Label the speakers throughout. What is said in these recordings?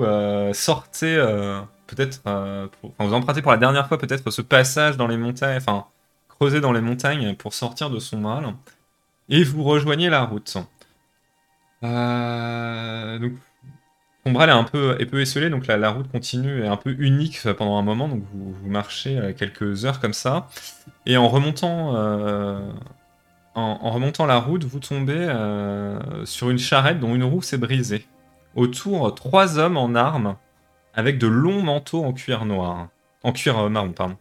Speaker 1: euh, sortez euh, peut-être, euh, enfin, vous empruntez pour la dernière fois peut-être ce passage dans les montagnes, enfin creuser dans les montagnes pour sortir de son mal, et vous rejoignez la route. Donc, Sombral est un peu, est peu esselé, donc la, route continue est un peu unique pendant un moment, donc vous, marchez quelques heures comme ça, et en remontant, en, remontant la route, vous tombez sur une charrette dont une roue s'est brisée. Autour, trois hommes en armes, avec de longs manteaux en cuir noir, en cuir euh, marron, pardon.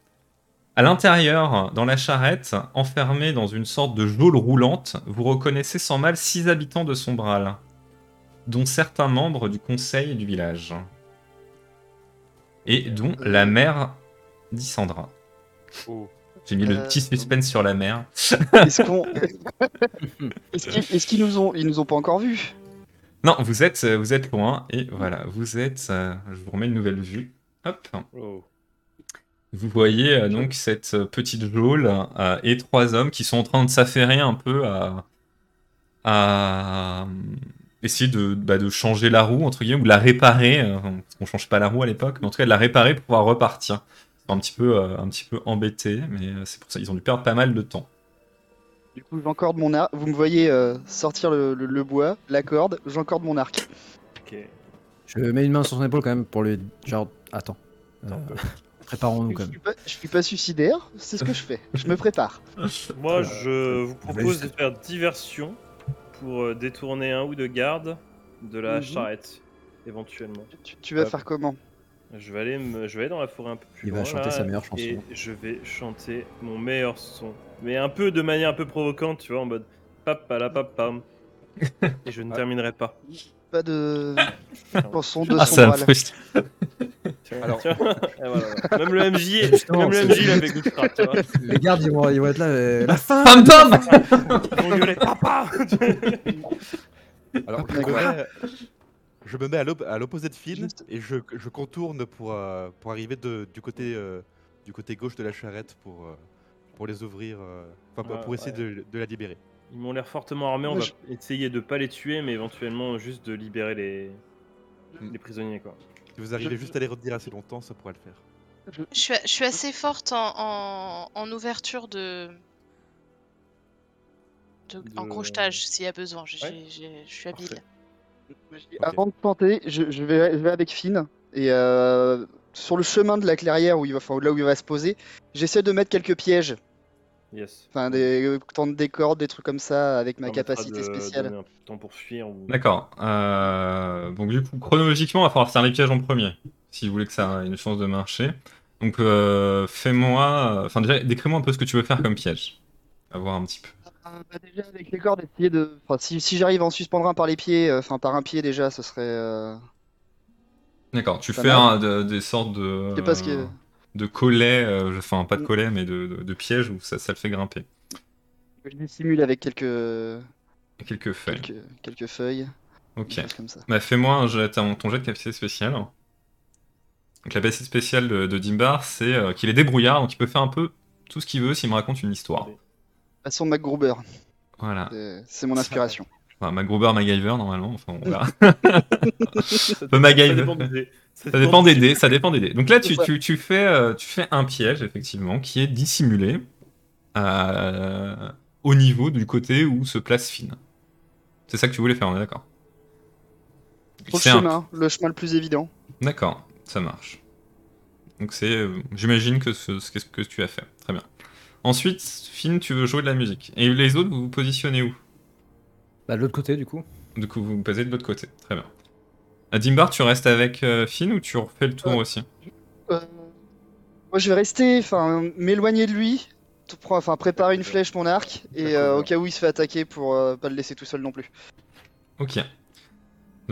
Speaker 1: À l'intérieur, dans la charrette, enfermés dans une sorte de geôle roulante, vous reconnaissez sans mal six habitants de Sombral, dont certains membres du conseil du village. Et dont la mère d'Isandra.
Speaker 2: Oh.
Speaker 1: J'ai mis le
Speaker 3: Euh,
Speaker 1: petit suspense sur la mère.
Speaker 3: Est-ce qu'on. Est-ce qu'ils est-ce qu'ils nous ont, ils nous ont pas encore vus?
Speaker 1: Non, vous êtes, euh, vous êtes loin, et voilà, vous êtes... euh, je vous remets une nouvelle vue. Hop.
Speaker 2: Oh.
Speaker 1: Vous voyez euh, donc cette petite geôle euh, et trois hommes qui sont en train de s'affairer un peu à, à, essayer de, bah, de changer la roue, entre guillemets, ou de la réparer, parce qu'on change pas la roue à l'époque, mais en tout cas de la réparer pour pouvoir repartir. Ils sont un petit peu, un petit peu embêtés, mais c'est pour ça qu'ils ont dû perdre pas mal de temps.
Speaker 3: Du coup, j'encorde mon arc. Vous me voyez euh, sortir le, le- le bois, la corde, j'encorde mon arc.
Speaker 2: Ok.
Speaker 4: Je mets une main sur son épaule quand même pour lui. Genre, attends. Euh, Préparons-nous
Speaker 3: Je
Speaker 4: quand même.
Speaker 3: suis, pas, je suis pas suicidaire, c'est ce que je fais. Je me prépare.
Speaker 2: Moi, je vous propose de faire diversion pour euh, détourner un ou deux gardes de la
Speaker 3: Mhm.
Speaker 2: charrette, éventuellement.
Speaker 3: Tu, tu vas faire comment?
Speaker 2: Je vais aller, me... je vais aller dans la forêt un peu plus
Speaker 4: Il va
Speaker 2: loin,
Speaker 4: chanter
Speaker 2: là,
Speaker 4: sa meilleure chanson.
Speaker 2: Et je vais chanter mon meilleur son. Mais un peu de manière un peu provocante, tu vois, en mode papa la papa. Et je ne terminerai pas.
Speaker 3: Pas de chanson de
Speaker 1: Ah.
Speaker 2: Tiens,
Speaker 5: Alors-
Speaker 2: voilà, voilà. Même le MJ, même le MJ, il avait goût de crack, tu vois.
Speaker 4: Les gardes, ils vont, ils vont être là. euh, la fin
Speaker 1: Pam pam
Speaker 2: Ils vont gueuler papa
Speaker 5: Alors, mets, je me mets à l'op- à l'opposé de Finn
Speaker 3: Juste-
Speaker 5: et je, je contourne pour, euh, pour arriver de- du, côté, euh, du côté gauche de la charrette pour, euh, pour les ouvrir, enfin pour, pour essayer
Speaker 2: ouais.
Speaker 5: de, de la libérer.
Speaker 2: Ils m'ont l'air fortement armés, on
Speaker 3: Moi,
Speaker 2: va essayer de pas les tuer, mais éventuellement juste de libérer les,
Speaker 5: Mm.
Speaker 2: les prisonniers, quoi.
Speaker 5: Si vous arrivez juste à les retenir assez longtemps, ça pourra le faire.
Speaker 6: Je suis, je suis assez forte en, en, en ouverture de... de- En crochetage, s'il y a besoin.
Speaker 2: Ouais.
Speaker 6: Je suis habile.
Speaker 3: Avant de tenter, je, je vais, je vais avec Finn et euh, sur le chemin de la clairière où il va, enfin, là où il va se poser, j'essaie de mettre quelques pièges,
Speaker 2: Yes.
Speaker 3: enfin des euh, tendre des cordes, des trucs comme ça avec ma capacité
Speaker 2: de
Speaker 3: spéciale.
Speaker 2: un temps pour fuir ou...
Speaker 1: D'accord. Euh, donc du coup, chronologiquement, il va falloir faire les pièges en premier, si vous voulez que ça ait une chance de marcher. Donc euh, fais-moi... Enfin déjà, décris-moi un peu ce que tu veux faire comme piège. On va voir un petit peu.
Speaker 3: Euh, bah, déjà avec les cordes, essayer de, enfin si, si j'arrive à en suspendre un par les pieds, euh, enfin par un pied déjà, ce serait. euh,
Speaker 1: D'accord, tu
Speaker 3: Pas
Speaker 1: fais un- de- des sortes de...
Speaker 3: C'est parce que-
Speaker 1: De collets, enfin pas de
Speaker 3: Mm.
Speaker 1: collets, mais de, de- de pièges où ça, ça le fait grimper.
Speaker 3: je dissimule avec quelques
Speaker 1: Quelques feuilles.
Speaker 3: quelques, quelques feuilles,
Speaker 1: Ok.
Speaker 3: comme ça.
Speaker 1: Bah fais-moi un jet, ton, jet de capacité spéciale. Donc la capacité spéciale de, de Dimbar, c'est euh, qu'il est débrouillard, donc il peut faire un peu tout ce qu'il veut s'il me raconte une histoire.
Speaker 3: Façon MacGruber,
Speaker 1: Voilà.
Speaker 3: c'est- mon inspiration.
Speaker 1: Enfin, MacGruber, MacGyver, normalement, enfin on verra.
Speaker 2: Ça,
Speaker 1: Peu MacGyver.
Speaker 2: dépend des dés.
Speaker 1: Ça dépend des dés, ça dépend des dés. Donc là, tu,
Speaker 3: C'est ça.
Speaker 1: tu, tu fais, euh, tu fais un piège, effectivement, qui est dissimulé euh, au niveau du côté où se place Finn. C'est ça que tu voulais faire, on est d'accord
Speaker 3: le
Speaker 1: un-
Speaker 3: chemin, le chemin le plus évident.
Speaker 1: D'accord, ça marche. Donc c'est, euh, j'imagine que ce, ce que- que tu as fait. Très bien. Ensuite, Finn, tu veux jouer de la musique. Et les autres, vous vous positionnez où?
Speaker 4: Bah, de l'autre côté, du coup.
Speaker 1: Du coup, vous vous posez de l'autre côté. Très bien. À Dimbar, tu restes avec euh, Finn ou tu refais le tour
Speaker 3: Euh,
Speaker 1: aussi?
Speaker 3: Euh, moi je vais rester, enfin m'éloigner de lui, enfin préparer une flèche, mon arc, et euh, au cas où il se fait attaquer pour euh, pas le laisser tout seul non plus.
Speaker 1: Ok.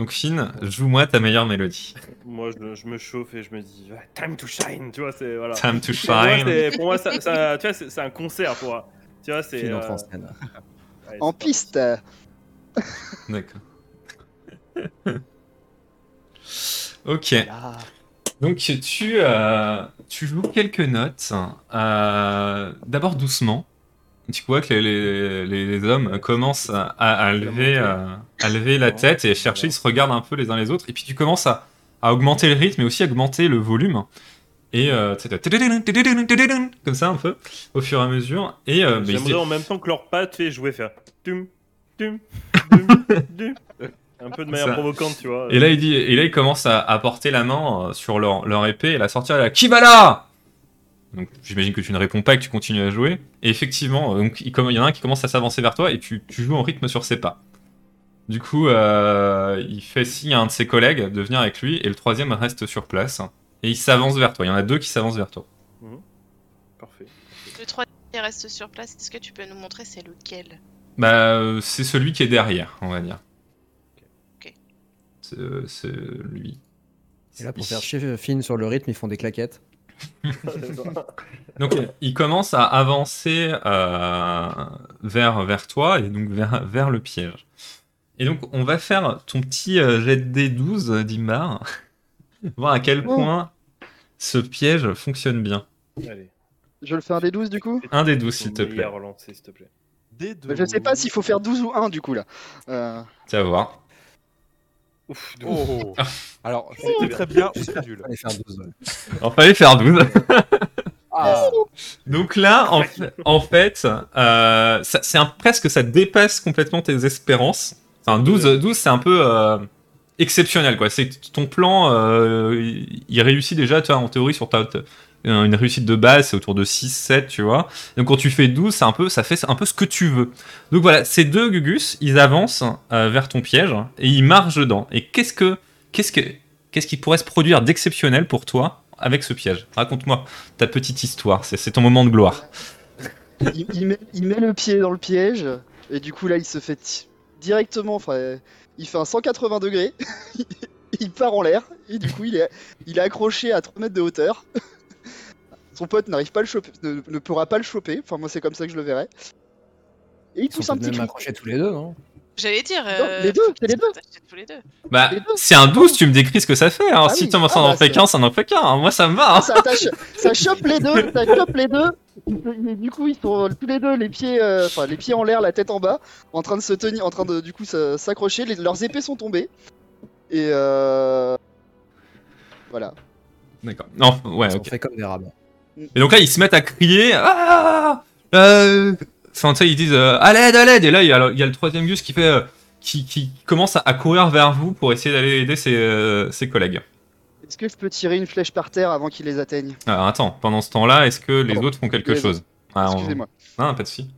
Speaker 1: Donc Finn, joue-moi ta meilleure mélodie.
Speaker 2: Moi, je, je me chauffe et je me dis time to shine, tu vois, c'est voilà.
Speaker 1: Time to
Speaker 2: Pour moi,
Speaker 1: shine.
Speaker 2: c'est- Pour moi, ça, ça- tu vois, c'est un concert, pour moi. Tu vois, c'est. Euh,
Speaker 4: en
Speaker 2: ouais,
Speaker 3: piste,
Speaker 1: D'accord. ok.
Speaker 3: ah,
Speaker 1: Donc tu, euh, tu joues quelques notes, euh, d'abord doucement. Tu vois que les, les- les hommes commencent à, à lever, euh, à lever la tête et à chercher, ils se regardent un peu les uns les autres, et puis tu commences à, à augmenter le rythme, mais aussi à augmenter le volume. Et euh, comme ça un peu, au fur et à mesure. Et euh,
Speaker 2: J'aimerais en même temps que leur patte fait jouer faire tum tum tum tum. Un peu de manière
Speaker 1: Ça.
Speaker 2: provocante, tu vois.
Speaker 1: Et là, il dit, et là, il commence à, à porter la main euh, sur leur, leur épée et la sortir là. Qui va là? Donc, j'imagine que tu ne réponds pas et que tu continues à jouer. Et effectivement, euh, donc, il, y en a un qui commence à s'avancer vers toi et tu, tu joues en rythme sur ses pas. Du coup, euh, il fait signe à un de ses collègues de venir avec lui et le troisième reste sur place. Et il s'avance vers toi. Il y en a deux qui s'avancent vers toi.
Speaker 2: Parfait.
Speaker 6: Le 3 qui reste sur place, est-ce que tu peux nous montrer c'est lequel?
Speaker 1: Bah, euh, c'est celui qui est derrière, on va dire.
Speaker 6: Ok.
Speaker 1: C'est euh, c'est lui.
Speaker 4: Et là, pour faire chier Finn sur le rythme, ils font des claquettes.
Speaker 1: Donc il commence à avancer euh, vers, vers toi et donc vers, vers le piège. Et donc on va faire ton petit euh, jet de D12 euh, d'Imbar, voir à quel
Speaker 3: Oh.
Speaker 1: point ce piège fonctionne bien.
Speaker 2: Allez.
Speaker 3: Je le fais un des 12 du coup?
Speaker 1: Un des 12 s'il te plaît.
Speaker 2: Lancé, s'il te plaît.
Speaker 3: Bah, Je sais pas s'il faut faire 12 ou 1 du coup là. Euh,
Speaker 1: Tu vas voir.
Speaker 2: Ouf,
Speaker 5: Oh. Alors, c'est très bien ou c'est nul.
Speaker 4: Allez faire 12. ouais.
Speaker 1: Il fallait faire 12.
Speaker 5: Ah.
Speaker 1: Donc là, en, en fait, euh, ça- c'est un- presque ça dépasse complètement tes espérances. Enfin, 12, 12 c'est un peu euh, exceptionnel, quoi. C'est ton plan, euh, il, il réussit déjà, tu vois, en théorie, sur ta, ta- une réussite de base, c'est autour de 6, 7, tu vois. Donc quand tu fais 12, c'est un peu, ça fait un peu ce que tu veux. Donc voilà, ces deux Gugus, ils avancent euh, vers ton piège et ils marchent dedans. Et qu'est-ce que, qu'est-ce que, qu'est-ce qui pourrait se produire d'exceptionnel pour toi avec ce piège? Raconte-moi ta petite histoire, c'est ton moment de gloire.
Speaker 3: il, met, le pied dans le piège et du coup là il se fait directement, enfin il fait un 180 degrés, il part en l'air et du coup il est, il est accroché à 3 mètres de hauteur. Son pote n'arrive pas à le choper, ne, ne pourra pas le choper, enfin moi c'est comme ça que je le verrai. Et il
Speaker 4: Ils
Speaker 3: pousse
Speaker 4: sont
Speaker 3: un petit
Speaker 4: même
Speaker 3: cri.
Speaker 4: accrochés tous les deux, non
Speaker 6: J'allais dire.
Speaker 3: Non,
Speaker 6: euh,
Speaker 3: les deux, c'est les deux.
Speaker 6: c'est tous les deux.
Speaker 1: Bah, c'est un 12, tu me décris ce que ça fait. Hein.
Speaker 3: Ah
Speaker 1: si
Speaker 3: oui,
Speaker 1: tu en
Speaker 3: ah
Speaker 1: ça en
Speaker 3: bah,
Speaker 1: fait qu'un, ça n'en fait qu'un. hein. Moi, ça me va. hein.
Speaker 3: ça, attache- ça chope les deux, ça chope les deux. Et du coup, ils sont tous les deux les pieds, euh, enfin les pieds en l'air, la tête en bas, en train de se tenir, en train de du coup s'accrocher. Leurs épées sont tombées. Et euh... voilà.
Speaker 1: D'accord. Non, ouais, ok.
Speaker 4: faits comme des rabbins.
Speaker 1: Et donc là, ils se mettent à crier. Ah euh... Enfin, tu sais, ils disent euh, à l'aide, à l'aide. Et là, il y, a le- il y a le troisième Gus qui fait, euh, qui, qui commence à, courir vers vous pour essayer d'aller aider ses, euh, ses collègues.
Speaker 3: Est-ce que je peux tirer une flèche par terre avant qu'ils les atteignent
Speaker 1: Alors attends, pendant ce temps-là, est-ce que les
Speaker 3: Pardon.
Speaker 1: autres font quelque chose? Ah, on-
Speaker 3: Excusez-moi.
Speaker 1: Ah, pas de souci.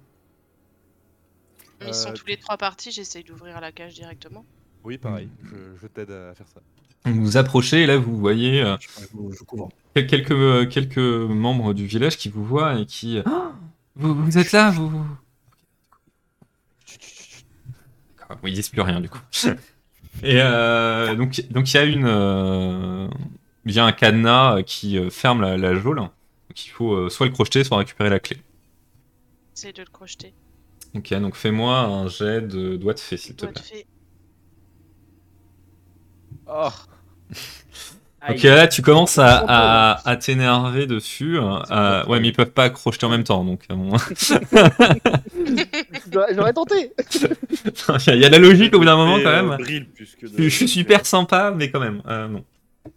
Speaker 6: Ils sont
Speaker 5: Euh,
Speaker 6: tous les trois partis, j'essaye d'ouvrir la cage directement.
Speaker 5: Oui, pareil. Je, je t'aide à faire ça.
Speaker 1: Vous vous approchez et là, vous voyez euh,
Speaker 4: Je, je- je couvre.
Speaker 1: Quel- quelques, euh, quelques membres du village qui vous voient et qui. Ah vous, vous êtes là, vous. Ils disent plus rien du coup. Et euh, donc, donc il y a une, euh, il y a un cadenas qui euh, ferme la, la geôle. Donc il faut euh, soit le crocheter, soit récupérer la clé.
Speaker 6: Essaye de le crocheter.
Speaker 1: Ok, donc fais-moi un jet de doigt de fée, s'il te
Speaker 6: Doigt de
Speaker 1: plaît.
Speaker 6: fée.
Speaker 5: Oh
Speaker 1: Ok, là tu commences à, à, à t'énerver dessus. euh, ouais, mais ils peuvent pas crocheter en même temps, donc euh, bon.
Speaker 3: J'aurais tenté.
Speaker 1: il y a la logique au bout d'un moment quand
Speaker 2: euh,
Speaker 1: même. Je, suis super sympa, mais quand même, euh, non.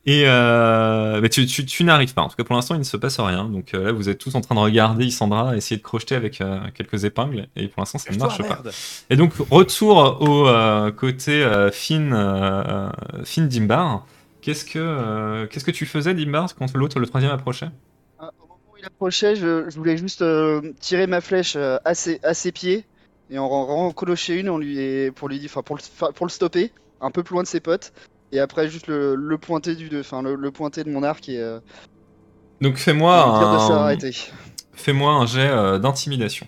Speaker 1: Et euh, mais tu, tu, tu n'arrives pas. En tout cas, pour l'instant, il ne se passe rien. Donc euh, là, vous êtes tous en train de regarder Isandra essayer de crocheter avec euh, quelques épingles. Et pour l'instant, ça ne marche pas. Et donc, retour au euh, côté euh, Finn, euh, Finn Dimbar. Qu'est-ce que, euh, qu'est-ce que tu faisais, Dimbar, quand l'autre, le troisième, approchait?
Speaker 3: Ah, Au moment où il approchait, je, je voulais juste euh, tirer ma flèche euh, à, ses, à ses pieds et en en recolocher une on lui, et pour lui dire, enfin pour le, pour le stopper, un peu plus loin de ses potes. Et après juste le, le pointer du, enfin le, le pointer de mon arc et euh,
Speaker 1: Donc, fais-moi un, fais-moi un jet euh, d'intimidation.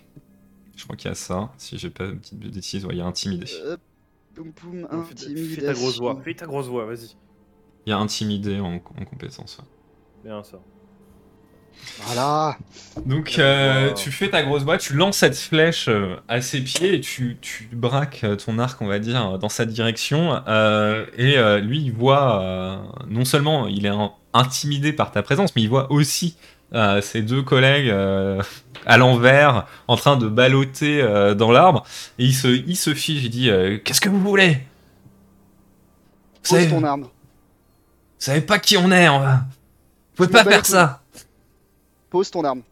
Speaker 1: Je crois qu'il y a ça. Si j'ai pas une petite bêtise, ouais, il y a intimider.
Speaker 3: Euh, boum boum, intimidation.
Speaker 2: Fais ta grosse voix. Fais ta grosse voix, vas-y.
Speaker 1: Il y a intimider en, en compétence. ouais.
Speaker 2: Bien ça.
Speaker 3: Voilà.
Speaker 1: Donc euh,
Speaker 2: Wow.
Speaker 1: tu fais ta grosse boîte, tu lances cette flèche euh, à ses pieds et tu, tu braques euh, ton arc, on va dire, dans sa direction. euh, et euh, lui, il voit, euh, non seulement il est in- intimidé par ta présence, mais il voit aussi euh, ses deux collègues euh, à l'envers, en train de balloter euh, dans l'arbre. Et il se, il se fige, il dit euh, Qu'est-ce que vous voulez?
Speaker 3: Pose ton arme.
Speaker 1: Savez pas qui on est, on va... Vous pouvez
Speaker 3: Je
Speaker 1: pas
Speaker 3: bats
Speaker 1: faire ça
Speaker 3: Pose ton arme.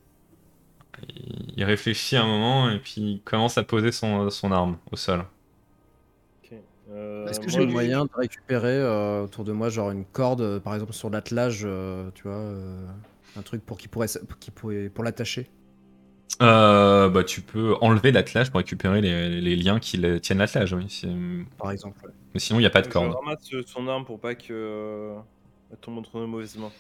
Speaker 1: Il réfléchit un moment et puis il commence à poser son, son arme au sol.
Speaker 2: Ok. Euh,
Speaker 3: Est-ce que j'ai le
Speaker 4: moyen de récupérer euh, autour de moi, genre une corde, euh, par exemple sur l'attelage, euh, tu vois, euh, un truc pour qui pourrait, pour l'attacher?
Speaker 1: Euh, bah, tu peux enlever l'attelage pour récupérer les, les liens qui le- tiennent l'attelage, oui.
Speaker 4: Par exemple. ouais.
Speaker 1: Mais sinon, il n'y a pas de
Speaker 2: Je
Speaker 1: corde.
Speaker 2: ramasse son arme pour pas que euh, elle tombe entre nos mauvaises mains.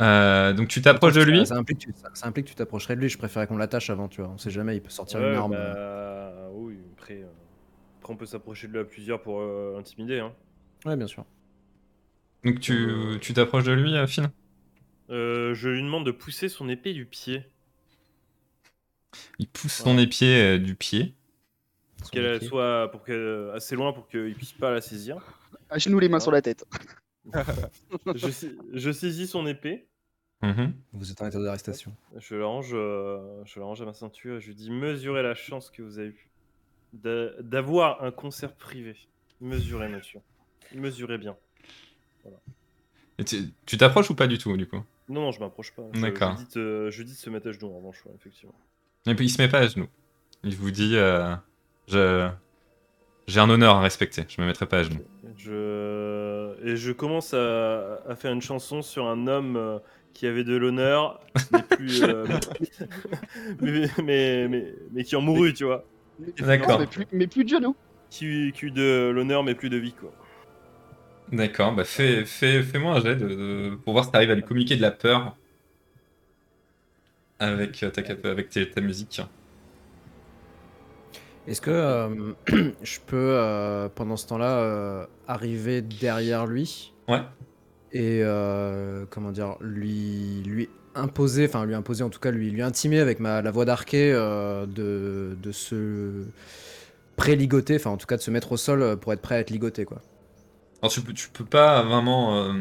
Speaker 1: Euh, donc tu t'approches de lui.
Speaker 4: Ça implique, que tu- ça, ça implique que tu t'approcherais de lui. Je préférais qu'on l'attache avant, tu vois. On sait jamais, il peut sortir
Speaker 2: Ouais,
Speaker 4: une arme.
Speaker 2: bah, oui, après, euh, après on peut s'approcher de lui à plusieurs pour euh, intimider. Hein.
Speaker 4: Ouais, bien sûr.
Speaker 1: Donc tu tu t'approches de lui, euh, Finn
Speaker 2: Euh, je lui demande de pousser son épée du pied.
Speaker 1: Il pousse son épied euh, du pied.
Speaker 2: Pour qu'elle
Speaker 4: épée.
Speaker 2: soit pour qu'elle- assez loin pour qu'il puisse pas la saisir.
Speaker 3: À genoux, les mains sur la tête.
Speaker 2: je, sais- je saisis son épée,
Speaker 1: Mhm.
Speaker 4: Vous êtes en état d'arrestation.
Speaker 2: je la, range, euh, je la range à ma ceinture et je lui dis mesurez la chance que vous avez eue d'a- d'avoir un concert privé. Mesurez, monsieur. Mesurez bien.
Speaker 1: Et tu tu t'approches ou pas du tout, du coup?
Speaker 2: Non, non, je m'approche pas. Je-
Speaker 1: D'accord.
Speaker 2: Je, dis de, je dis de se mettre à genoux en revanche, ouais, effectivement.
Speaker 1: Et puis il se met pas à genoux. Il vous dit euh, je j'ai un honneur à respecter. Je me mettrai pas à genoux.
Speaker 2: Je... Et je commence à, à faire une chanson sur un homme euh, qui avait de l'honneur, mais, plus, euh, mais, mais, mais, mais qui en mourut, tu vois.
Speaker 1: D'accord.
Speaker 3: Mais plus, mais plus de genoux.
Speaker 2: Qui, qui eut de l'honneur, mais plus de vie, quoi.
Speaker 1: D'accord, bah fais, fais, fais-moi un jet de, de- pour voir si t'arrives à lui communiquer de la peur avec, euh, ta, cap- avec ta musique.
Speaker 4: Est-ce que euh, je peux, euh, pendant ce temps-là, euh, arriver derrière lui
Speaker 1: Ouais.
Speaker 4: et comment dire, lui, lui imposer, enfin lui imposer en tout cas, lui, lui intimer avec ma, la voix d'arquet de, de se pré-ligoter, enfin en tout cas de se mettre au sol pour être prêt à être ligoté quoi.
Speaker 1: Alors tu peux, tu peux pas vraiment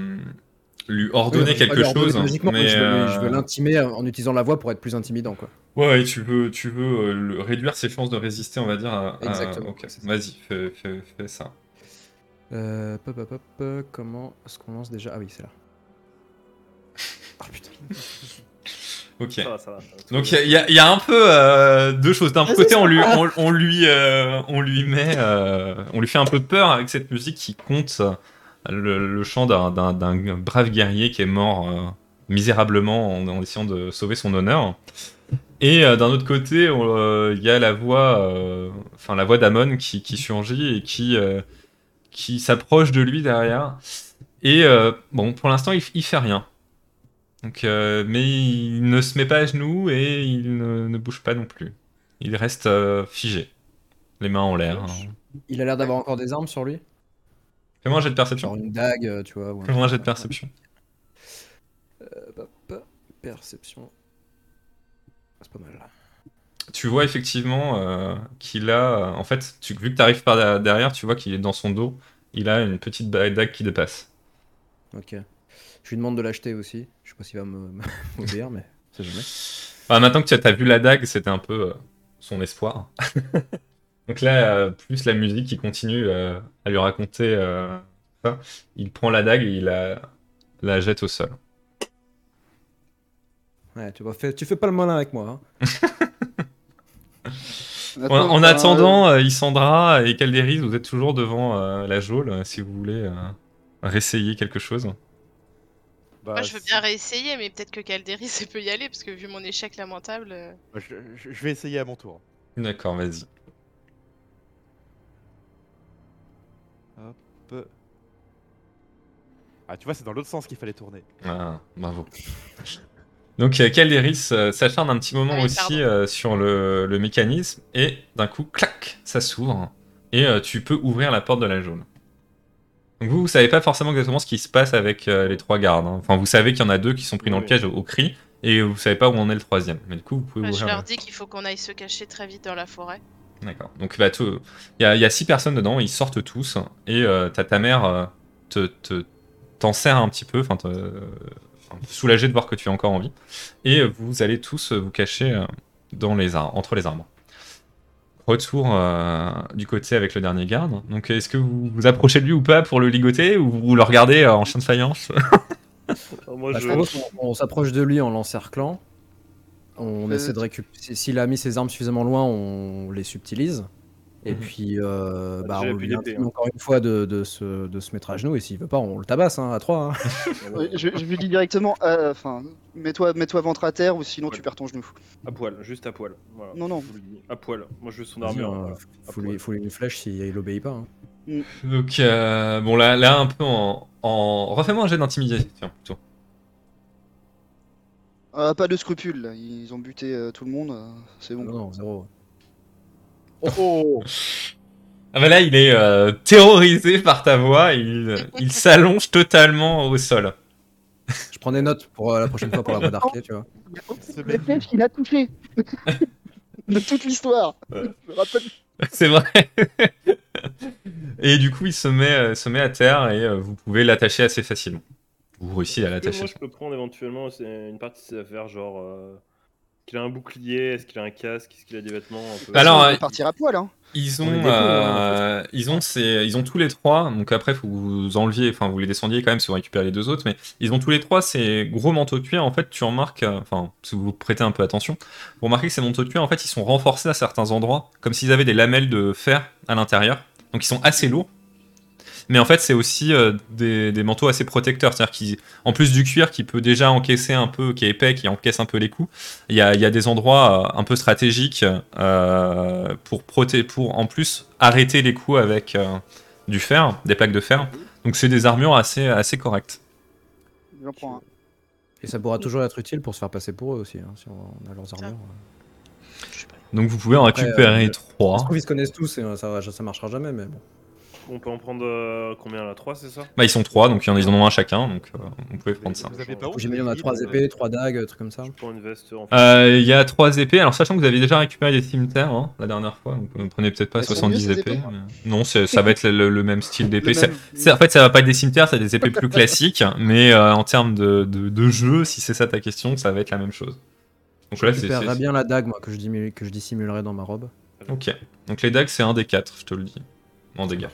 Speaker 1: lui ordonner
Speaker 4: Oui,
Speaker 1: quelque chose,
Speaker 4: logiquement,
Speaker 1: mais
Speaker 4: je veux, veux l'intimer en utilisant la voix pour être plus intimidant quoi.
Speaker 1: ouais, tu veux, tu veux euh, le- réduire ses chances de résister, on va dire. À,
Speaker 4: Exactement,
Speaker 1: vas-y, fais, fais- fais ça.
Speaker 4: Euh, pop, pop, pop, comment est-ce qu'on lance déjà? Ah oui, c'est là. Oh putain.
Speaker 1: Ok.
Speaker 2: Ça va, ça va.
Speaker 1: Donc il y, a- il y a- il y a un peu euh, deux choses. D'un côté, on lui, on, on lui, euh, on lui met, euh, on lui fait un peu peur avec cette musique qui compte euh, le, chant d'un- brave guerrier qui est mort euh, misérablement en, essayant de sauver son honneur. Et euh, d'un autre côté, euh, il y a la voix, enfin la voix d'Amon qui, surgit et qui, qui s'approche de lui derrière. Et bon, pour l'instant, il, il fait rien. Donc, mais il ne se met pas à genoux et il ne, bouge pas non plus. Il reste figé, les mains en l'air. hein.
Speaker 4: Il a l'air d'avoir encore des armes sur lui?
Speaker 1: Fais-moi un jet de perception.
Speaker 4: Genre une dague, euh, tu vois.
Speaker 1: Fais-moi un jet de perception.
Speaker 4: Hop, hop, perception. C'est pas mal.
Speaker 1: Tu vois effectivement euh, qu'il a, en fait, tu, vu que tu arrives par derrière, tu vois qu'il est dans son dos. Il a une petite dague qui dépasse.
Speaker 4: Ok. Je lui demande de l'acheter aussi. Je sais pas s'il va me- m'obéir, mais c'est jamais.
Speaker 1: Bah, maintenant que tu as, t'as vu la dague, c'était un peu euh, son espoir. Donc là, euh, plus la musique qui continue euh, à lui raconter euh, ça, il prend la dague et il la, la jette au sol.
Speaker 4: Ouais, tu, vois, fais, tu fais pas le malin avec moi. hein.
Speaker 1: En, en attendant, euh, Isandra et Calderis, vous êtes toujours devant euh, la geôle si vous voulez euh, réessayer quelque chose.
Speaker 5: Bah,
Speaker 6: Moi, je veux bien réessayer, mais peut-être que Calderis elle peut y aller, parce que vu mon échec lamentable.
Speaker 5: je, je- je vais essayer à mon tour.
Speaker 1: D'accord, vas-y.
Speaker 5: Peu- Ah, tu vois, c'est dans l'autre sens qu'il fallait tourner.
Speaker 1: Ah, bravo. Donc euh, Calderis euh, s'acharne un petit moment
Speaker 6: oui,
Speaker 1: aussi euh, sur le, le mécanisme et d'un coup, clac, ça s'ouvre et euh, tu peux ouvrir la porte de la jaune. Donc vous, vous savez pas forcément exactement ce qui se passe avec euh, les trois gardes. hein. Enfin, vous savez qu'il y en a deux qui sont pris dans le
Speaker 2: Oui.
Speaker 1: piège au, au cri et vous savez pas où en est le troisième. Mais du coup, vous pouvez
Speaker 6: bah, je leur
Speaker 1: le-
Speaker 6: dis qu'il faut qu'on aille se cacher très vite dans la forêt.
Speaker 1: D'accord. Donc bah, il y, a- y a six personnes dedans, ils sortent tous et euh, t'as ta mère euh, te te- t'en sert un petit peu, enfin soulagée de voir que tu es encore en vie. Et vous allez tous vous cacher euh, dans les arbres, entre les arbres. retour euh, du côté avec le dernier garde. Donc est-ce que vous vous approchez de lui ou pas pour le ligoter ou vous le regardez euh, en chien de faïence?
Speaker 2: Moi,
Speaker 4: Bah,
Speaker 2: je...
Speaker 4: propose qu'on- on s'approche de lui en l'encerclant. On
Speaker 3: Euh,
Speaker 4: essaie de récupérer. S'il a mis ses armes suffisamment loin, on les subtilise. Et
Speaker 1: Mhm.
Speaker 4: puis, euh, bah, on lui intime
Speaker 2: hein.
Speaker 4: encore une fois de, de se, de se mettre à genoux. Et s'il veut pas, on le tabasse hein, à trois. hein.
Speaker 3: Je, je lui dis directement, euh, enfin, mets-toi mets-toi ventre à terre ou sinon tu perds ton genou.
Speaker 2: À poil, juste à poil. Voilà.
Speaker 3: Non, non.
Speaker 2: À poil. Moi, je veux son armure.
Speaker 4: hein,
Speaker 2: voilà. À
Speaker 4: faut, lui,
Speaker 2: poil.
Speaker 4: faut lui une flèche s'il obéit pas. hein.
Speaker 1: Donc euh, bon là, là un peu en... en... Refais-moi un jet d'intimidation, tiens, plutôt.
Speaker 3: Ah, pas de scrupules, là. ils ont buté euh, tout le monde, euh, c'est bon.
Speaker 4: Non, zéro. Oh, oh
Speaker 1: Ah bah là il est euh, terrorisé par ta voix, il, il s'allonge totalement au sol.
Speaker 4: Je prends des notes pour euh, la prochaine fois pour la voix d'arquet, tu vois.
Speaker 3: Le flèche qu'il a touché De toute l'histoire
Speaker 1: Ouais.
Speaker 3: Je me rappelle.
Speaker 1: C'est vrai. et du coup, il se met, euh, se met à terre et euh, vous pouvez l'attacher assez facilement. Vous réussissez à
Speaker 2: Moi,
Speaker 1: l'attacher.
Speaker 2: je peux prendre éventuellement une partie de ses affaires, genre. euh, Est-ce qu'il a un bouclier Est-ce qu'il a un casque Est-ce qu'il a des vêtements un peu...
Speaker 1: Alors, euh,
Speaker 3: partir à poil, hein.
Speaker 1: Ils
Speaker 4: On
Speaker 1: ont, euh, ils ont, ces- ils ont tous les trois. Donc après, faut que vous enleviez, enfin, vous les descendiez quand même si vous récupérez les deux autres. Mais ils ont tous les trois ces gros manteaux de cuir. En fait, tu remarques, euh, enfin, si vous prêtez un peu attention, vous remarquez que ces manteaux de cuir, en fait, ils sont renforcés à certains endroits, comme s'ils avaient des lamelles de fer à l'intérieur. Donc ils sont assez lourds. Mais en fait, c'est aussi euh, des, des manteaux assez protecteurs. C'est-à-dire qu'en plus du cuir qui peut déjà encaisser un peu, qui est épais, qui encaisse un peu les coups, il y a, il y a des endroits euh, un peu stratégiques euh, pour, proté pour en plus arrêter les coups avec euh, du fer, des plaques de fer. Donc c'est des armures assez, assez correctes.
Speaker 3: J'en prends un.
Speaker 4: Et ça pourra toujours être utile pour se faire passer pour eux aussi, hein, si on a leurs armures.
Speaker 1: Donc vous pouvez en
Speaker 4: Après,
Speaker 1: récupérer
Speaker 4: euh,
Speaker 1: trois.
Speaker 4: trouve, ils se connaissent tous et euh, ça, ça marchera jamais, mais bon.
Speaker 2: On peut en prendre euh, combien là 3, c'est ça?
Speaker 1: Bah ils sont trois, donc ils en, ils en ont un chacun, donc euh, vous pouvez prendre ça.
Speaker 5: Vous avez pas honte
Speaker 4: J'imagine on a
Speaker 5: des
Speaker 4: trois
Speaker 5: guides,
Speaker 4: épées, trois dagues, trucs comme ça.
Speaker 2: Je prends une veste en
Speaker 1: Euh, Il y a trois épées, alors sachant que vous avez déjà récupéré des cimetières hein, la dernière fois, donc vous prenez peut-être pas
Speaker 3: Elles sont
Speaker 1: 70
Speaker 3: mieux, ces
Speaker 1: épées.
Speaker 3: épées
Speaker 1: mais- Non, c'est- ça va être le, le même style d'épée.
Speaker 3: Même-
Speaker 1: En fait, ça va pas être des cimetières, c'est des épées plus classiques, mais euh, en termes de, de, de jeu, si c'est ça ta question, ça va être la même chose. Donc
Speaker 4: Je
Speaker 1: là, c'est.
Speaker 4: bien la dague, moi, que je, dimule- que je dissimulerai dans ma robe.
Speaker 1: Ok. Donc les dagues, c'est un des quatre, je te le dis. En dégâts.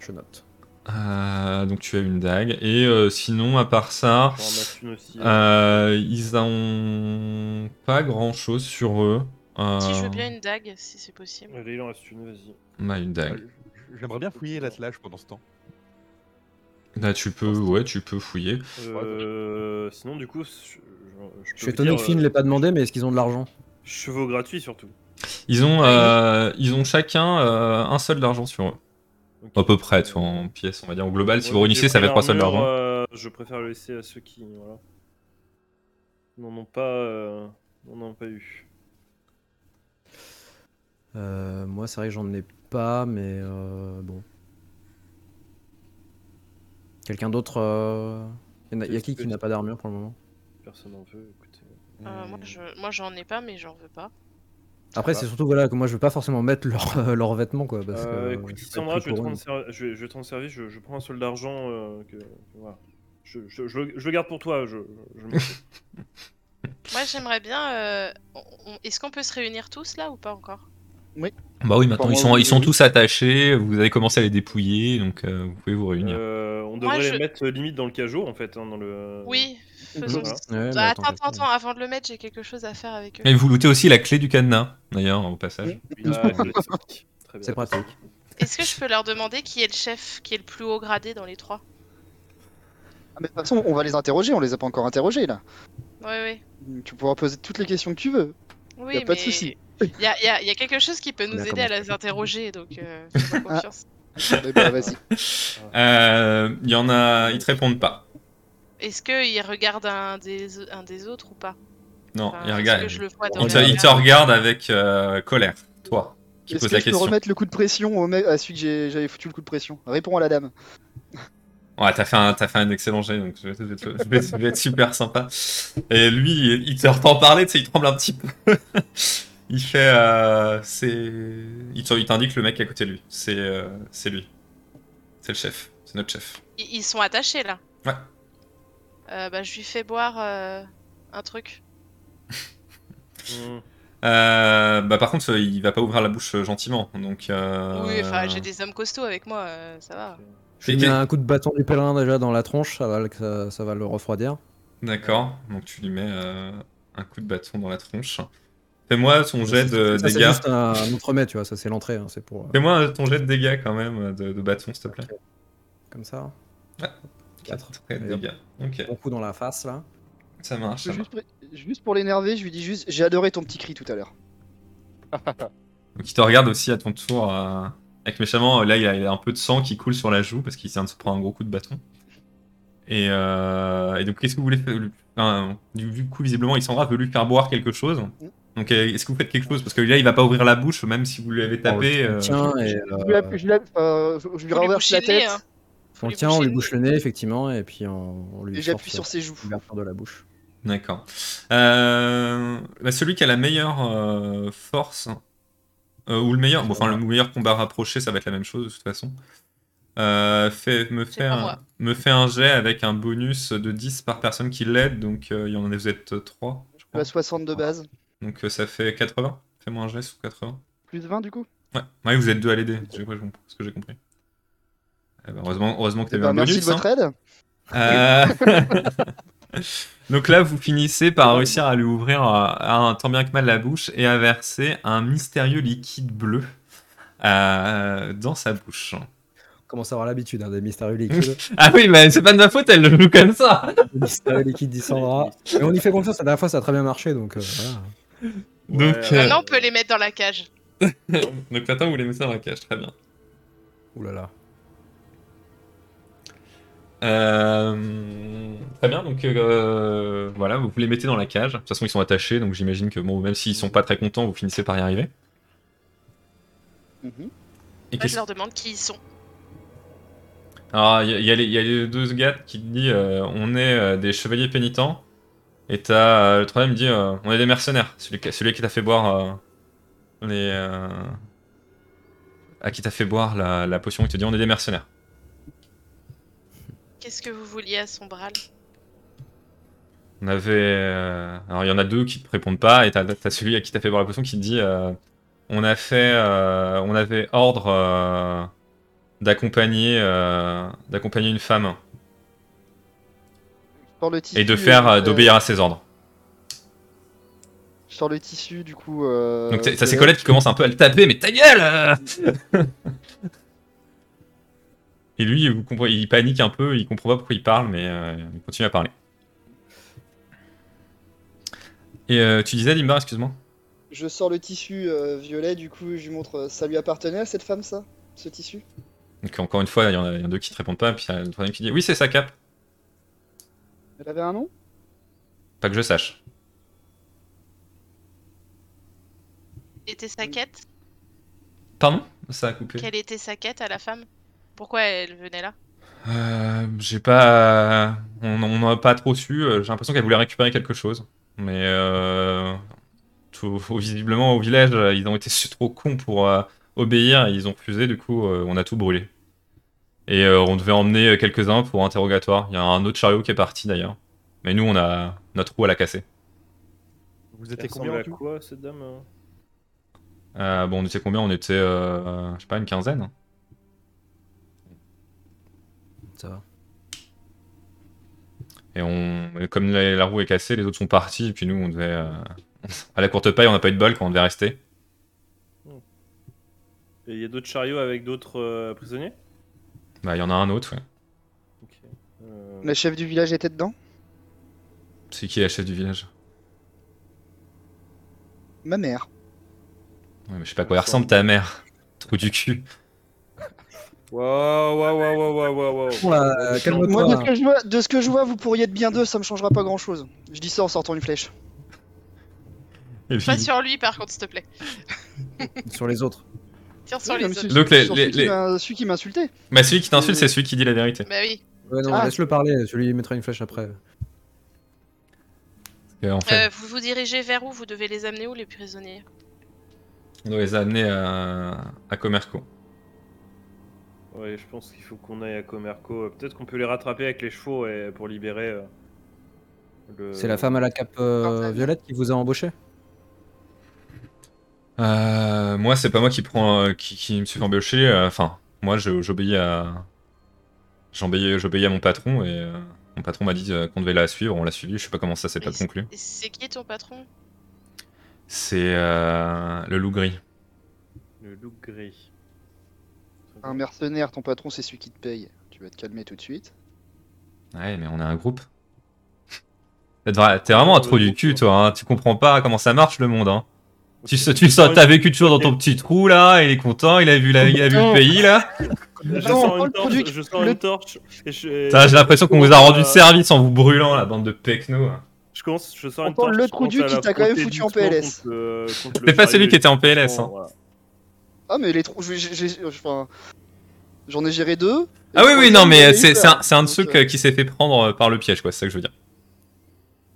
Speaker 4: Je note.
Speaker 1: Euh, donc tu as une dague. Et euh, sinon, à part ça,
Speaker 2: Je aussi.
Speaker 1: euh, ils ont pas grand chose sur eux. Euh,
Speaker 6: Si je veux bien une dague, si c'est possible.
Speaker 2: Allez, il en reste une, vas-y.
Speaker 1: bah, une dague.
Speaker 5: J'aimerais bien fouiller l'attelage pendant ce temps.
Speaker 1: Là, tu peux, ouais, tu peux fouiller.
Speaker 2: Euh, sinon, du coup, je, je,
Speaker 4: Je
Speaker 2: peux
Speaker 4: suis étonné
Speaker 2: dire,
Speaker 4: que Finn ne
Speaker 2: euh,
Speaker 4: l'ait pas demandé, mais est-ce qu'ils ont de l'argent?
Speaker 2: Chevaux gratuits surtout.
Speaker 1: Ils ont, euh, ils ont chacun euh, un seul d'argent sur eux.
Speaker 2: Ok.
Speaker 1: À peu près, tu vois, en pièces, on va dire. Au global, si
Speaker 2: Ouais,
Speaker 1: vous réunissez, ça être trois soldes
Speaker 2: l'armure,
Speaker 1: d'argent.
Speaker 2: euh, je préfère le laisser à ceux qui voilà, n'en ont pas, euh, n'en ont pas eu.
Speaker 4: Euh, Moi, c'est vrai que j'en ai pas, mais euh, bon. Quelqu'un d'autre euh, Il y, en a- y a qui qui n'a pas d'armure pour le moment?
Speaker 2: Personne n'en veut. Écoutez.
Speaker 6: Euh, moi, je, moi, j'en ai pas, mais j'en veux pas.
Speaker 4: Après,
Speaker 2: va.
Speaker 4: c'est surtout voilà, que moi je veux pas forcément mettre leurs leurs vêtements quoi. Parce
Speaker 2: Euh,
Speaker 4: que,
Speaker 2: écoute,
Speaker 4: je vais
Speaker 2: Sandra, je vais, te ser- je, vais, je vais te rendre service. Je, je prends un solde d'argent. euh, que, voilà. je, je, je, le- je le garde pour toi. Je.
Speaker 6: Moi, j'aimerais bien. euh, on- Est-ce qu'on peut se réunir tous là ou pas encore?
Speaker 1: Bah oui, maintenant, ils sont,
Speaker 3: oui,
Speaker 1: ils sont
Speaker 3: oui.
Speaker 1: tous attachés, vous avez commencé à les dépouiller, donc euh, vous pouvez vous réunir.
Speaker 2: Euh, on devrait
Speaker 6: je-
Speaker 2: les mettre euh, limite dans le cajot en fait. hein, dans le...
Speaker 6: Oui, faisons
Speaker 2: Voilà.
Speaker 6: ça.
Speaker 4: Ouais, mais
Speaker 6: Ah,
Speaker 4: attends,
Speaker 6: attends, attends, avant de le mettre, j'ai quelque chose à faire avec eux.
Speaker 1: Et vous lootez aussi la clé du cadenas, d'ailleurs, au passage.
Speaker 2: Ah, classique. Très bien.
Speaker 4: C'est pratique.
Speaker 6: Est-ce que je peux leur demander qui est le chef, qui est le plus haut gradé dans les trois?
Speaker 3: Ah, mais de toute façon, on va les interroger, on les a pas encore interrogés là.
Speaker 6: Ouais, oui.
Speaker 3: Tu pourras poser toutes les questions que tu veux.
Speaker 6: Oui,
Speaker 3: Y a pas de
Speaker 6: mais
Speaker 3: souci.
Speaker 6: Il y a, y a- y a quelque chose qui peut nous aider à les interroger, donc euh, fais-moi
Speaker 3: Ah.
Speaker 6: confiance.
Speaker 3: Eh ben, vas-y.
Speaker 1: Euh, Il y en a, ils te répondent pas.
Speaker 6: Est-ce qu'ils regardent un des, un des autres ou pas?
Speaker 1: Non,
Speaker 6: Enfin,
Speaker 1: ils
Speaker 6: est-ce
Speaker 1: regardent.
Speaker 6: que je le vois dans
Speaker 1: Ils te, regardent avec euh, colère, toi, qui pose
Speaker 3: que
Speaker 1: la
Speaker 3: je peux
Speaker 1: question.
Speaker 3: remettre le coup de pression au mec? À celui que j'ai- j'avais foutu le coup de pression Réponds à la dame.
Speaker 1: Ouais, t'as fait, un, t'as fait un excellent jet, donc je vais, je vais te- je vais- je vais être super sympa. Et lui, il, il te entend parler, tu sais, il tremble un petit peu. il fait. Euh, c'est. Il t'indique le mec à côté de lui. C'est euh, c'est lui. C'est le chef. C'est notre chef.
Speaker 6: Ils sont attachés là
Speaker 1: Ouais.
Speaker 6: Euh, bah, je lui fais boire euh, un truc.
Speaker 1: Bah par contre, il va pas ouvrir la bouche gentiment, donc. euh,
Speaker 6: Oui, enfin, j'ai des hommes costauds avec moi, euh, ça va.
Speaker 4: Je lui
Speaker 1: Et-
Speaker 4: mets un coup de bâton du pèlerin déjà dans la tronche, ça va, le- ça, ça va le refroidir.
Speaker 1: D'accord, donc tu lui mets euh, un coup de bâton dans la tronche. Fais-moi ton jet de
Speaker 4: ça, c'est
Speaker 1: dégâts.
Speaker 4: juste un, un entremet, tu vois, ça c'est l'entrée, hein, c'est pour. euh,
Speaker 1: Fais-moi ton jet de dégâts quand même de, de bâton, s'il te plaît.
Speaker 4: comme ça.
Speaker 1: Ouais.
Speaker 4: 4.
Speaker 1: Très de dégâts. Ok,
Speaker 4: Bon coup dans la face là.
Speaker 1: ça marche. ça marche.
Speaker 3: Juste, pour- l'énerver, je lui dis juste J'ai adoré ton petit cri tout à l'heure.
Speaker 1: Donc il te regarde aussi à ton tour euh, avec méchamment. Là, il a, il a un peu de sang qui coule sur la joue parce qu'il vient de se prendre un gros coup de bâton. Et, euh, et donc, qu'est-ce que vous voulez faire enfin, du, du coup, visiblement, Isandra veut lui faire boire quelque chose. Donc, euh, est-ce que vous faites quelque chose? Parce que là, il va pas ouvrir la bouche, même si vous lui avez tapé.
Speaker 4: On tient et.
Speaker 3: Je lui, je euh, je- je renverse la tête
Speaker 6: hein.
Speaker 4: on le
Speaker 6: lui
Speaker 4: tient, on lui bouche le nez effectivement, et puis on, on lui
Speaker 3: et j'appuie sur ses joues.
Speaker 4: de la bouche.
Speaker 1: D'accord. Euh, bah, celui qui a la meilleure euh, force, euh, ou le meilleur, bon, enfin le meilleur combat rapproché, ça va être la même chose de toute façon. Euh, fait, me, fait un, me fait un jet avec un bonus de 10 par personne qui l'aide, donc euh, il y en a, vous êtes 3, je crois.
Speaker 3: à 60 de base.
Speaker 1: Donc euh, ça fait 80. Fais-moi un jet sous 80.
Speaker 3: Plus 20 du coup?
Speaker 1: Ouais, ouais vous êtes deux à l'aider, j'ai compris, ce que j'ai compris. Eh ben, heureusement, heureusement que tu
Speaker 3: Eh
Speaker 1: eu
Speaker 3: ben,
Speaker 1: un
Speaker 3: Merci
Speaker 1: bonus.
Speaker 3: de votre
Speaker 1: hein.
Speaker 3: aide.
Speaker 1: Euh, Donc là, vous finissez par réussir à lui ouvrir euh, un tant bien que mal la bouche et à verser un mystérieux liquide bleu euh, dans sa bouche.
Speaker 4: On commence à avoir l'habitude hein, des mystérieux liquides.
Speaker 1: Ah oui, mais c'est pas de ma faute, elle le joue comme ça.
Speaker 4: des mystérieux liquides d'Issandra. Mais on y fait confiance, la dernière fois ça a très bien marché donc euh, voilà.
Speaker 1: Donc, euh,
Speaker 6: Maintenant, on peut les mettre dans la cage.
Speaker 1: donc maintenant, vous les mettez dans la cage, très bien.
Speaker 4: Ouh là là.
Speaker 1: Euh, Très bien, donc euh, voilà, vous les mettez dans la cage. De toute façon, ils sont attachés, donc j'imagine que bon, même s'ils sont pas très contents, vous finissez par y arriver.
Speaker 3: Mhm.
Speaker 1: Et
Speaker 6: Moi, je leur demande qui ils sont.
Speaker 1: Alors, il y, a- il y a les- il y a les deux gars qui disent euh, on est euh, des chevaliers pénitents. Et t'as euh, le troisième dit euh, on est des mercenaires. Celui, qui- celui qui t'a fait boire les. euh, à qui t'a fait boire la, la potion, il te dit on est des mercenaires.
Speaker 6: Qu'est-ce que vous vouliez à son bral
Speaker 1: On avait. euh, alors, il y en a deux qui te répondent pas, et t'as t'as celui à qui t'a fait boire la potion qui te dit euh, on a fait. euh, on avait ordre euh, d'accompagner euh, d'accompagner une femme
Speaker 3: Le tissu.
Speaker 1: et de faire euh,
Speaker 3: euh,
Speaker 1: d'obéir à ses ordres.
Speaker 3: Je sors le tissu du coup. euh,
Speaker 1: Donc
Speaker 3: de-
Speaker 1: ses collègues qui commencent un peu à le taper, mais ta gueule euh Et lui, vous comprenez- il panique un peu, il comprend pas pourquoi il parle, mais euh, il continue à parler. Et euh, tu disais, Limbar, excuse-moi
Speaker 3: Je sors le tissu euh, violet, du coup, je lui montre. Ça lui appartenait à cette femme, ça? Ce tissu?
Speaker 1: Donc encore une fois, il y en a, il y en a deux qui te répondent pas, puis il y a le troisième qui dit Oui, c'est sa cape.
Speaker 3: Elle avait un nom?
Speaker 1: Pas que je sache.
Speaker 6: était sa quête
Speaker 1: Pardon? Ça a coupé.
Speaker 6: Quelle était sa quête à la femme? Pourquoi elle venait là?
Speaker 1: Euh, j'ai pas. On n'en a pas trop su. euh, J'ai l'impression qu'elle voulait récupérer quelque chose. Mais. Euh... Tout, visiblement, au village, ils ont été trop cons pour euh, obéir et ils ont refusé. Du coup, euh, on a tout brûlé. Et euh, on devait emmener euh, quelques-uns pour interrogatoire. Il y a un autre chariot qui est parti d'ailleurs. Mais nous, on a notre roue à la casser.
Speaker 5: Vous étiez combien en
Speaker 2: à quoi cette dame
Speaker 1: Euh, bon, on était combien? On était, euh, je sais pas, une quinzaine.
Speaker 4: Ça va.
Speaker 1: Et on, et comme la, la roue est cassée, les autres sont partis. Et puis nous, on devait. euh, à la courte paille, on n'a pas eu de bol quand on devait rester.
Speaker 2: Et il y a d'autres chariots avec d'autres euh, prisonniers?
Speaker 1: Bah, il y en a un autre, ouais.
Speaker 2: Ok. Euh,
Speaker 3: La chef du village était dedans
Speaker 1: C'est qui la chef du village?
Speaker 3: Ma mère.
Speaker 1: Ouais, mais je sais pas à quoi elle ressemble ta mère. Trou du cul.
Speaker 2: Waouh, waouh, waouh, waouh, waouh, waouh.
Speaker 3: Moi, de ce, que je vois, de ce que je vois, vous pourriez être bien deux, ça me changera pas grand chose. Je dis ça en sortant une flèche.
Speaker 6: Pas sur lui, par contre, s'il te plaît.
Speaker 4: Sur les autres.
Speaker 6: Tire sur
Speaker 3: Oui,
Speaker 6: les
Speaker 3: comme
Speaker 6: autres.
Speaker 3: celui-
Speaker 1: Donc, les-
Speaker 3: sur
Speaker 1: les-
Speaker 3: celui qui
Speaker 1: les-
Speaker 3: m'a- celui qui.
Speaker 1: Bah, celui qui t'insulte, c'est celui qui dit la vérité.
Speaker 6: Bah oui.
Speaker 4: Ouais, non,
Speaker 3: Ah.
Speaker 4: laisse-le parler, celui il mettra une flèche après.
Speaker 1: Et en fait,
Speaker 6: Euh, vous vous dirigez vers où? Vous devez les amener où, les prisonniers?
Speaker 1: On doit les amener à, à Comerco.
Speaker 2: Ouais, je pense qu'il faut qu'on aille à Comerco. Peut-être qu'on peut les rattraper avec les chevaux et pour libérer. euh, le-
Speaker 4: C'est la femme à la cape euh, violette qui vous a embauché?
Speaker 1: Euh, moi, c'est pas moi qui prends, euh, qui, qui me suis fait embaucher. euh, Enfin, moi, j'obéis à, j'obéis, j'obéis à mon patron et euh, mon patron m'a dit qu'on devait la suivre. On l'a suivi. Je sais pas comment ça s'est pas conclu.
Speaker 6: Et c'est qui ton patron?
Speaker 1: C'est euh, le loup gris.
Speaker 2: Le loup gris.
Speaker 3: Un mercenaire, ton patron, c'est celui qui te paye. Tu vas te calmer tout de suite.
Speaker 1: Ouais, mais on est un groupe. T'es vraiment un trou du cul, toi. Hein. Tu comprends pas comment ça marche le monde. Hein. Tu, sais- tu sors, t'as vécu toujours dans ton petit trou là. Il est content. Il a vu la, il a vu le pays là.
Speaker 2: Je
Speaker 3: pas
Speaker 2: une
Speaker 3: le
Speaker 2: torche,
Speaker 3: produit-
Speaker 2: je une torche
Speaker 1: J'ai l'impression qu'on vous a rendu service en vous brûlant, la bande de pecno.
Speaker 2: Je commence, je une torche.
Speaker 3: le trou du qui t'a quand même foutu en PLS.
Speaker 1: C'est pas celui qui était en PLS. Hein.
Speaker 3: Ah, mais les trous. J'en ai géré deux.
Speaker 1: Ah oui, oui, non, mais c'est un, de ceux
Speaker 3: euh,
Speaker 1: qui s'est fait prendre euh, par le piège, quoi. C'est ça que je veux dire.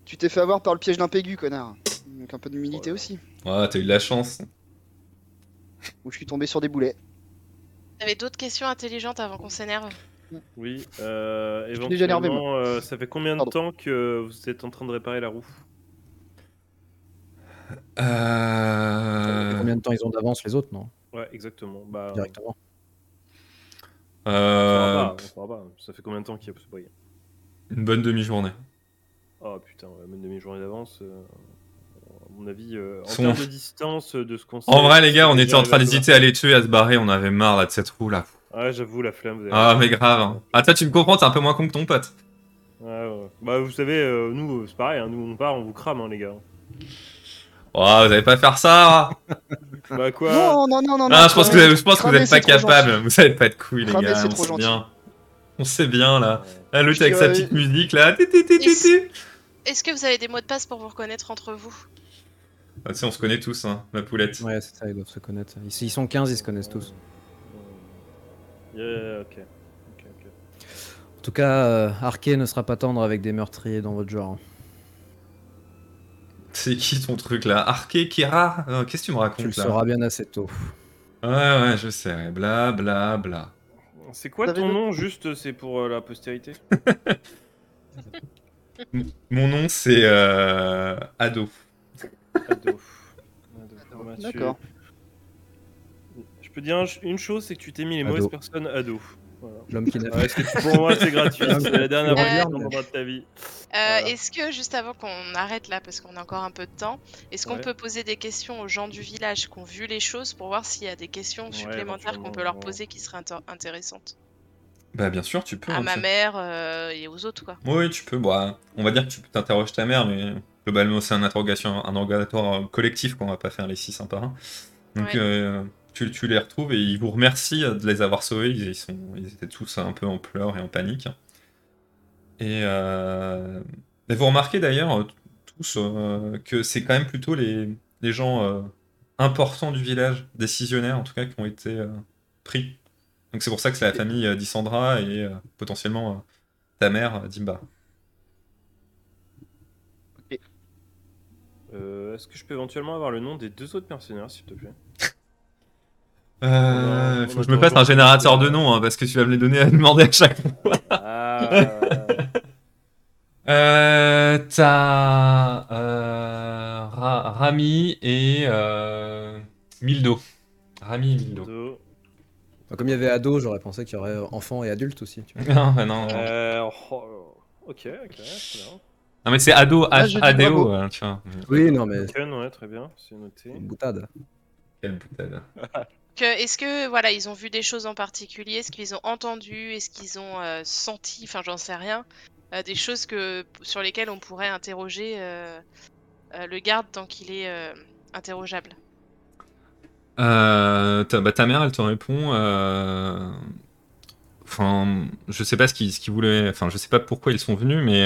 Speaker 3: Tu t'es fait avoir par le piège d'un pégu, connard. Donc un peu d'humilité aussi.
Speaker 1: Ouais, t'as eu de la chance.
Speaker 3: Où je suis tombé sur des boulets.
Speaker 6: T'avais d'autres questions intelligentes avant qu'on s'énerve
Speaker 2: Oui, euh, éventuellement, euh, ça fait combien de
Speaker 3: Pardon.
Speaker 2: temps que vous êtes en train de réparer la roue?
Speaker 1: Euh...
Speaker 4: Combien de temps ils ont d'avance les autres, non?
Speaker 2: Ouais, exactement. Bah,
Speaker 4: Directement.
Speaker 2: on
Speaker 1: euh,
Speaker 2: saura pas, pas. Ça fait combien de temps qu'il y a ce
Speaker 1: Une bonne demi-journée.
Speaker 2: Oh putain, ouais, même demi-journée d'avance. euh, mon avis, euh, en
Speaker 1: Son-
Speaker 2: termes de distance, de ce qu'on sait,
Speaker 1: En vrai, les gars, on était en train d'hésiter à les tuer, à se barrer. On avait marre là de cette roue là.
Speaker 2: Ouais, j'avoue, la flamme. vous avez
Speaker 1: Ah, mais grave. hein. Ah, toi, tu me comprends, t'es un peu moins con que ton pote.
Speaker 2: Ouais, ouais. Bah, vous savez, euh, nous, euh, c'est pareil, hein, nous on part, on vous crame, hein, les gars.
Speaker 1: Oh, vous allez pas faire ça.
Speaker 2: Bah, quoi
Speaker 3: Non, non, non, non.
Speaker 1: Ah,
Speaker 3: non,
Speaker 1: je pense que,
Speaker 3: cramer-
Speaker 1: je pense que vous êtes pas capable. Vous avez pas de couilles, les gars. On sait bien. On sait bien là.
Speaker 2: Ouais.
Speaker 1: Là, l'autre
Speaker 3: Je
Speaker 1: avec sa petite musique là.
Speaker 6: Est-ce que vous avez des mots de passe pour vous reconnaître entre vous?
Speaker 1: Ah, tu sais, on se connaît tous, hein, ma poulette.
Speaker 4: Ouais, c'est ça, ils doivent se connaître. Ils, ils sont 15, ils se connaissent tous.
Speaker 2: Yeah, ok. Ok, ok.
Speaker 4: En tout cas, euh, Arké ne sera pas tendre avec des meurtriers dans votre genre.
Speaker 1: C'est qui ton truc là? Arke, Kira? Euh, Qu'est-ce que tu me
Speaker 4: Tu le
Speaker 1: racontes là?
Speaker 4: sauras bien assez tôt.
Speaker 1: Ouais, ouais, je sais. Bla, bla, bla.
Speaker 2: C'est quoi ton nom, juste, c'est pour euh, la postérité?
Speaker 1: Mon nom, c'est euh, Ado.
Speaker 2: Ado. Ado. Mathieu.
Speaker 3: D'accord.
Speaker 2: Je peux dire un- une chose, c'est que tu t'es mis les
Speaker 4: Ado.
Speaker 2: mauvaises personnes ado. Voilà.
Speaker 4: L'homme qui n'a
Speaker 2: c'est- pour moi, c'est gratuit. C'est la dernière fois
Speaker 6: Euh,
Speaker 2: de ta vie.
Speaker 6: Euh,
Speaker 2: Voilà.
Speaker 6: Est-ce que, juste avant qu'on arrête là, parce qu'on a encore un peu de temps, est-ce qu'on
Speaker 2: Ouais.
Speaker 6: peut poser des questions aux gens du village qui ont vu les choses pour voir s'il y a des questions
Speaker 2: Ouais,
Speaker 6: supplémentaires qu'on peut leur poser qui seraient inter- intéressantes?
Speaker 1: Bah, bien sûr, tu peux.
Speaker 6: À
Speaker 1: hein,
Speaker 6: ma mère euh, et aux autres, quoi.
Speaker 1: Oui, tu peux. Bah, on va dire que tu t'interroges ta mère, mais globalement, c'est un interrogation, un interrogatoire euh, collectif qu'on va pas faire les six un par un. Donc,
Speaker 6: Ouais.
Speaker 1: euh, tu, tu les retrouves et ils vous remercient de les avoir sauvés. Ils, ils sont, ils étaient tous un peu en pleurs et en panique. Et, euh, et vous remarquez d'ailleurs tous euh, que c'est quand même plutôt les, les gens importants du village, décisionnaires en tout cas, qui ont été pris. Donc c'est pour ça que c'est la famille d'Issandra et potentiellement ta mère, Dimba.
Speaker 2: Euh, Est-ce que je peux éventuellement avoir le nom des deux autres mercenaires, s'il te plaît?
Speaker 1: Euh, faut que je me fasse un générateur de noms, hein, parce que tu vas me les donner à demander à chaque fois.
Speaker 2: Ah,
Speaker 1: Euh, t'as euh, Ra- Rami et euh, Mildo. Rami et Mildo.
Speaker 4: Comme il y avait ado, j'aurais pensé qu'il y aurait enfants et adultes aussi. Tu vois.
Speaker 1: Non, bah non, non.
Speaker 2: Euh, oh, ok, ok, très bien.
Speaker 1: Non, mais c'est Ado,
Speaker 3: Ah, bravo.
Speaker 1: hein, tu vois.
Speaker 4: Oui, non, mais
Speaker 2: Ken, ouais, très bien, c'est noté.
Speaker 4: une boutade.
Speaker 1: Quelle boutade.
Speaker 6: Est-ce que voilà, ils ont vu des choses en particulier? Est-ce qu'ils ont entendu? Est-ce qu'ils ont euh, senti Enfin, j'en sais rien. Euh, des choses que sur lesquelles on pourrait interroger euh, euh, le garde tant qu'il est euh, interrogeable?
Speaker 1: Euh, ta, bah, ta mère, elle te répond. euh, Enfin, je sais pas ce qu'ils voulaient. Enfin, je sais pas pourquoi ils sont venus, mais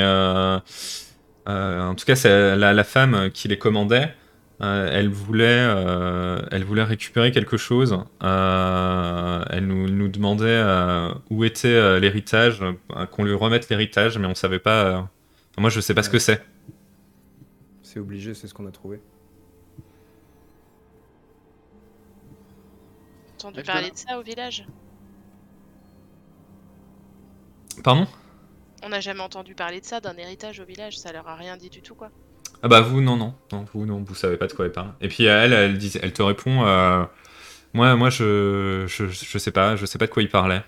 Speaker 1: en tout cas, c'est la, la femme qui les commandait. euh, elle voulait, euh, elle voulait récupérer quelque chose. Euh, elle nous, nous demandait euh, où était euh, l'héritage, euh, qu'on lui remette l'héritage, mais on savait pas. euh, Moi, je sais pas ce que c'est.
Speaker 4: C'est obligé, c'est ce qu'on a trouvé.
Speaker 6: Entendu parler de ça au village?
Speaker 1: Pardon?
Speaker 6: On n'a jamais entendu parler de ça, d'un héritage au village. Ça leur a rien dit du tout, quoi.
Speaker 1: Ah bah vous, non, non. Non, vous, non, vous savez pas de quoi elle parle. Et puis elle, elle, dit, elle te répond, euh, moi, moi je, je, je sais pas, je sais pas de quoi il parlait.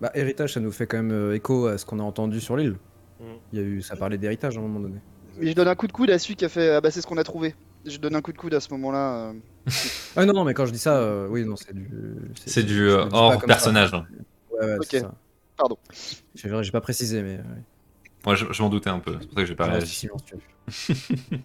Speaker 4: Bah, héritage, ça nous fait quand même euh, écho à ce qu'on a entendu sur l'île.
Speaker 2: Mm.
Speaker 4: Il y a eu, ça parlait d'héritage à un moment donné.
Speaker 3: Mais je donne un coup de coude à celui qui a fait. Ah bah c'est ce qu'on a trouvé. Je donne un coup de coude à ce moment-là. euh.
Speaker 4: Ah non, non, mais quand je dis ça, euh, oui, non, c'est du.
Speaker 1: C'est du hors
Speaker 4: ça.
Speaker 1: personnage.
Speaker 4: Ouais, ouais, c'est
Speaker 3: Ok.
Speaker 4: ça.
Speaker 3: Pardon.
Speaker 4: J'ai pas précisé, mais. ouais.
Speaker 1: Moi, je, je m'en doutais un peu. C'est pour ça que j'ai pas
Speaker 4: Je reste
Speaker 1: réagi.
Speaker 4: silencieux.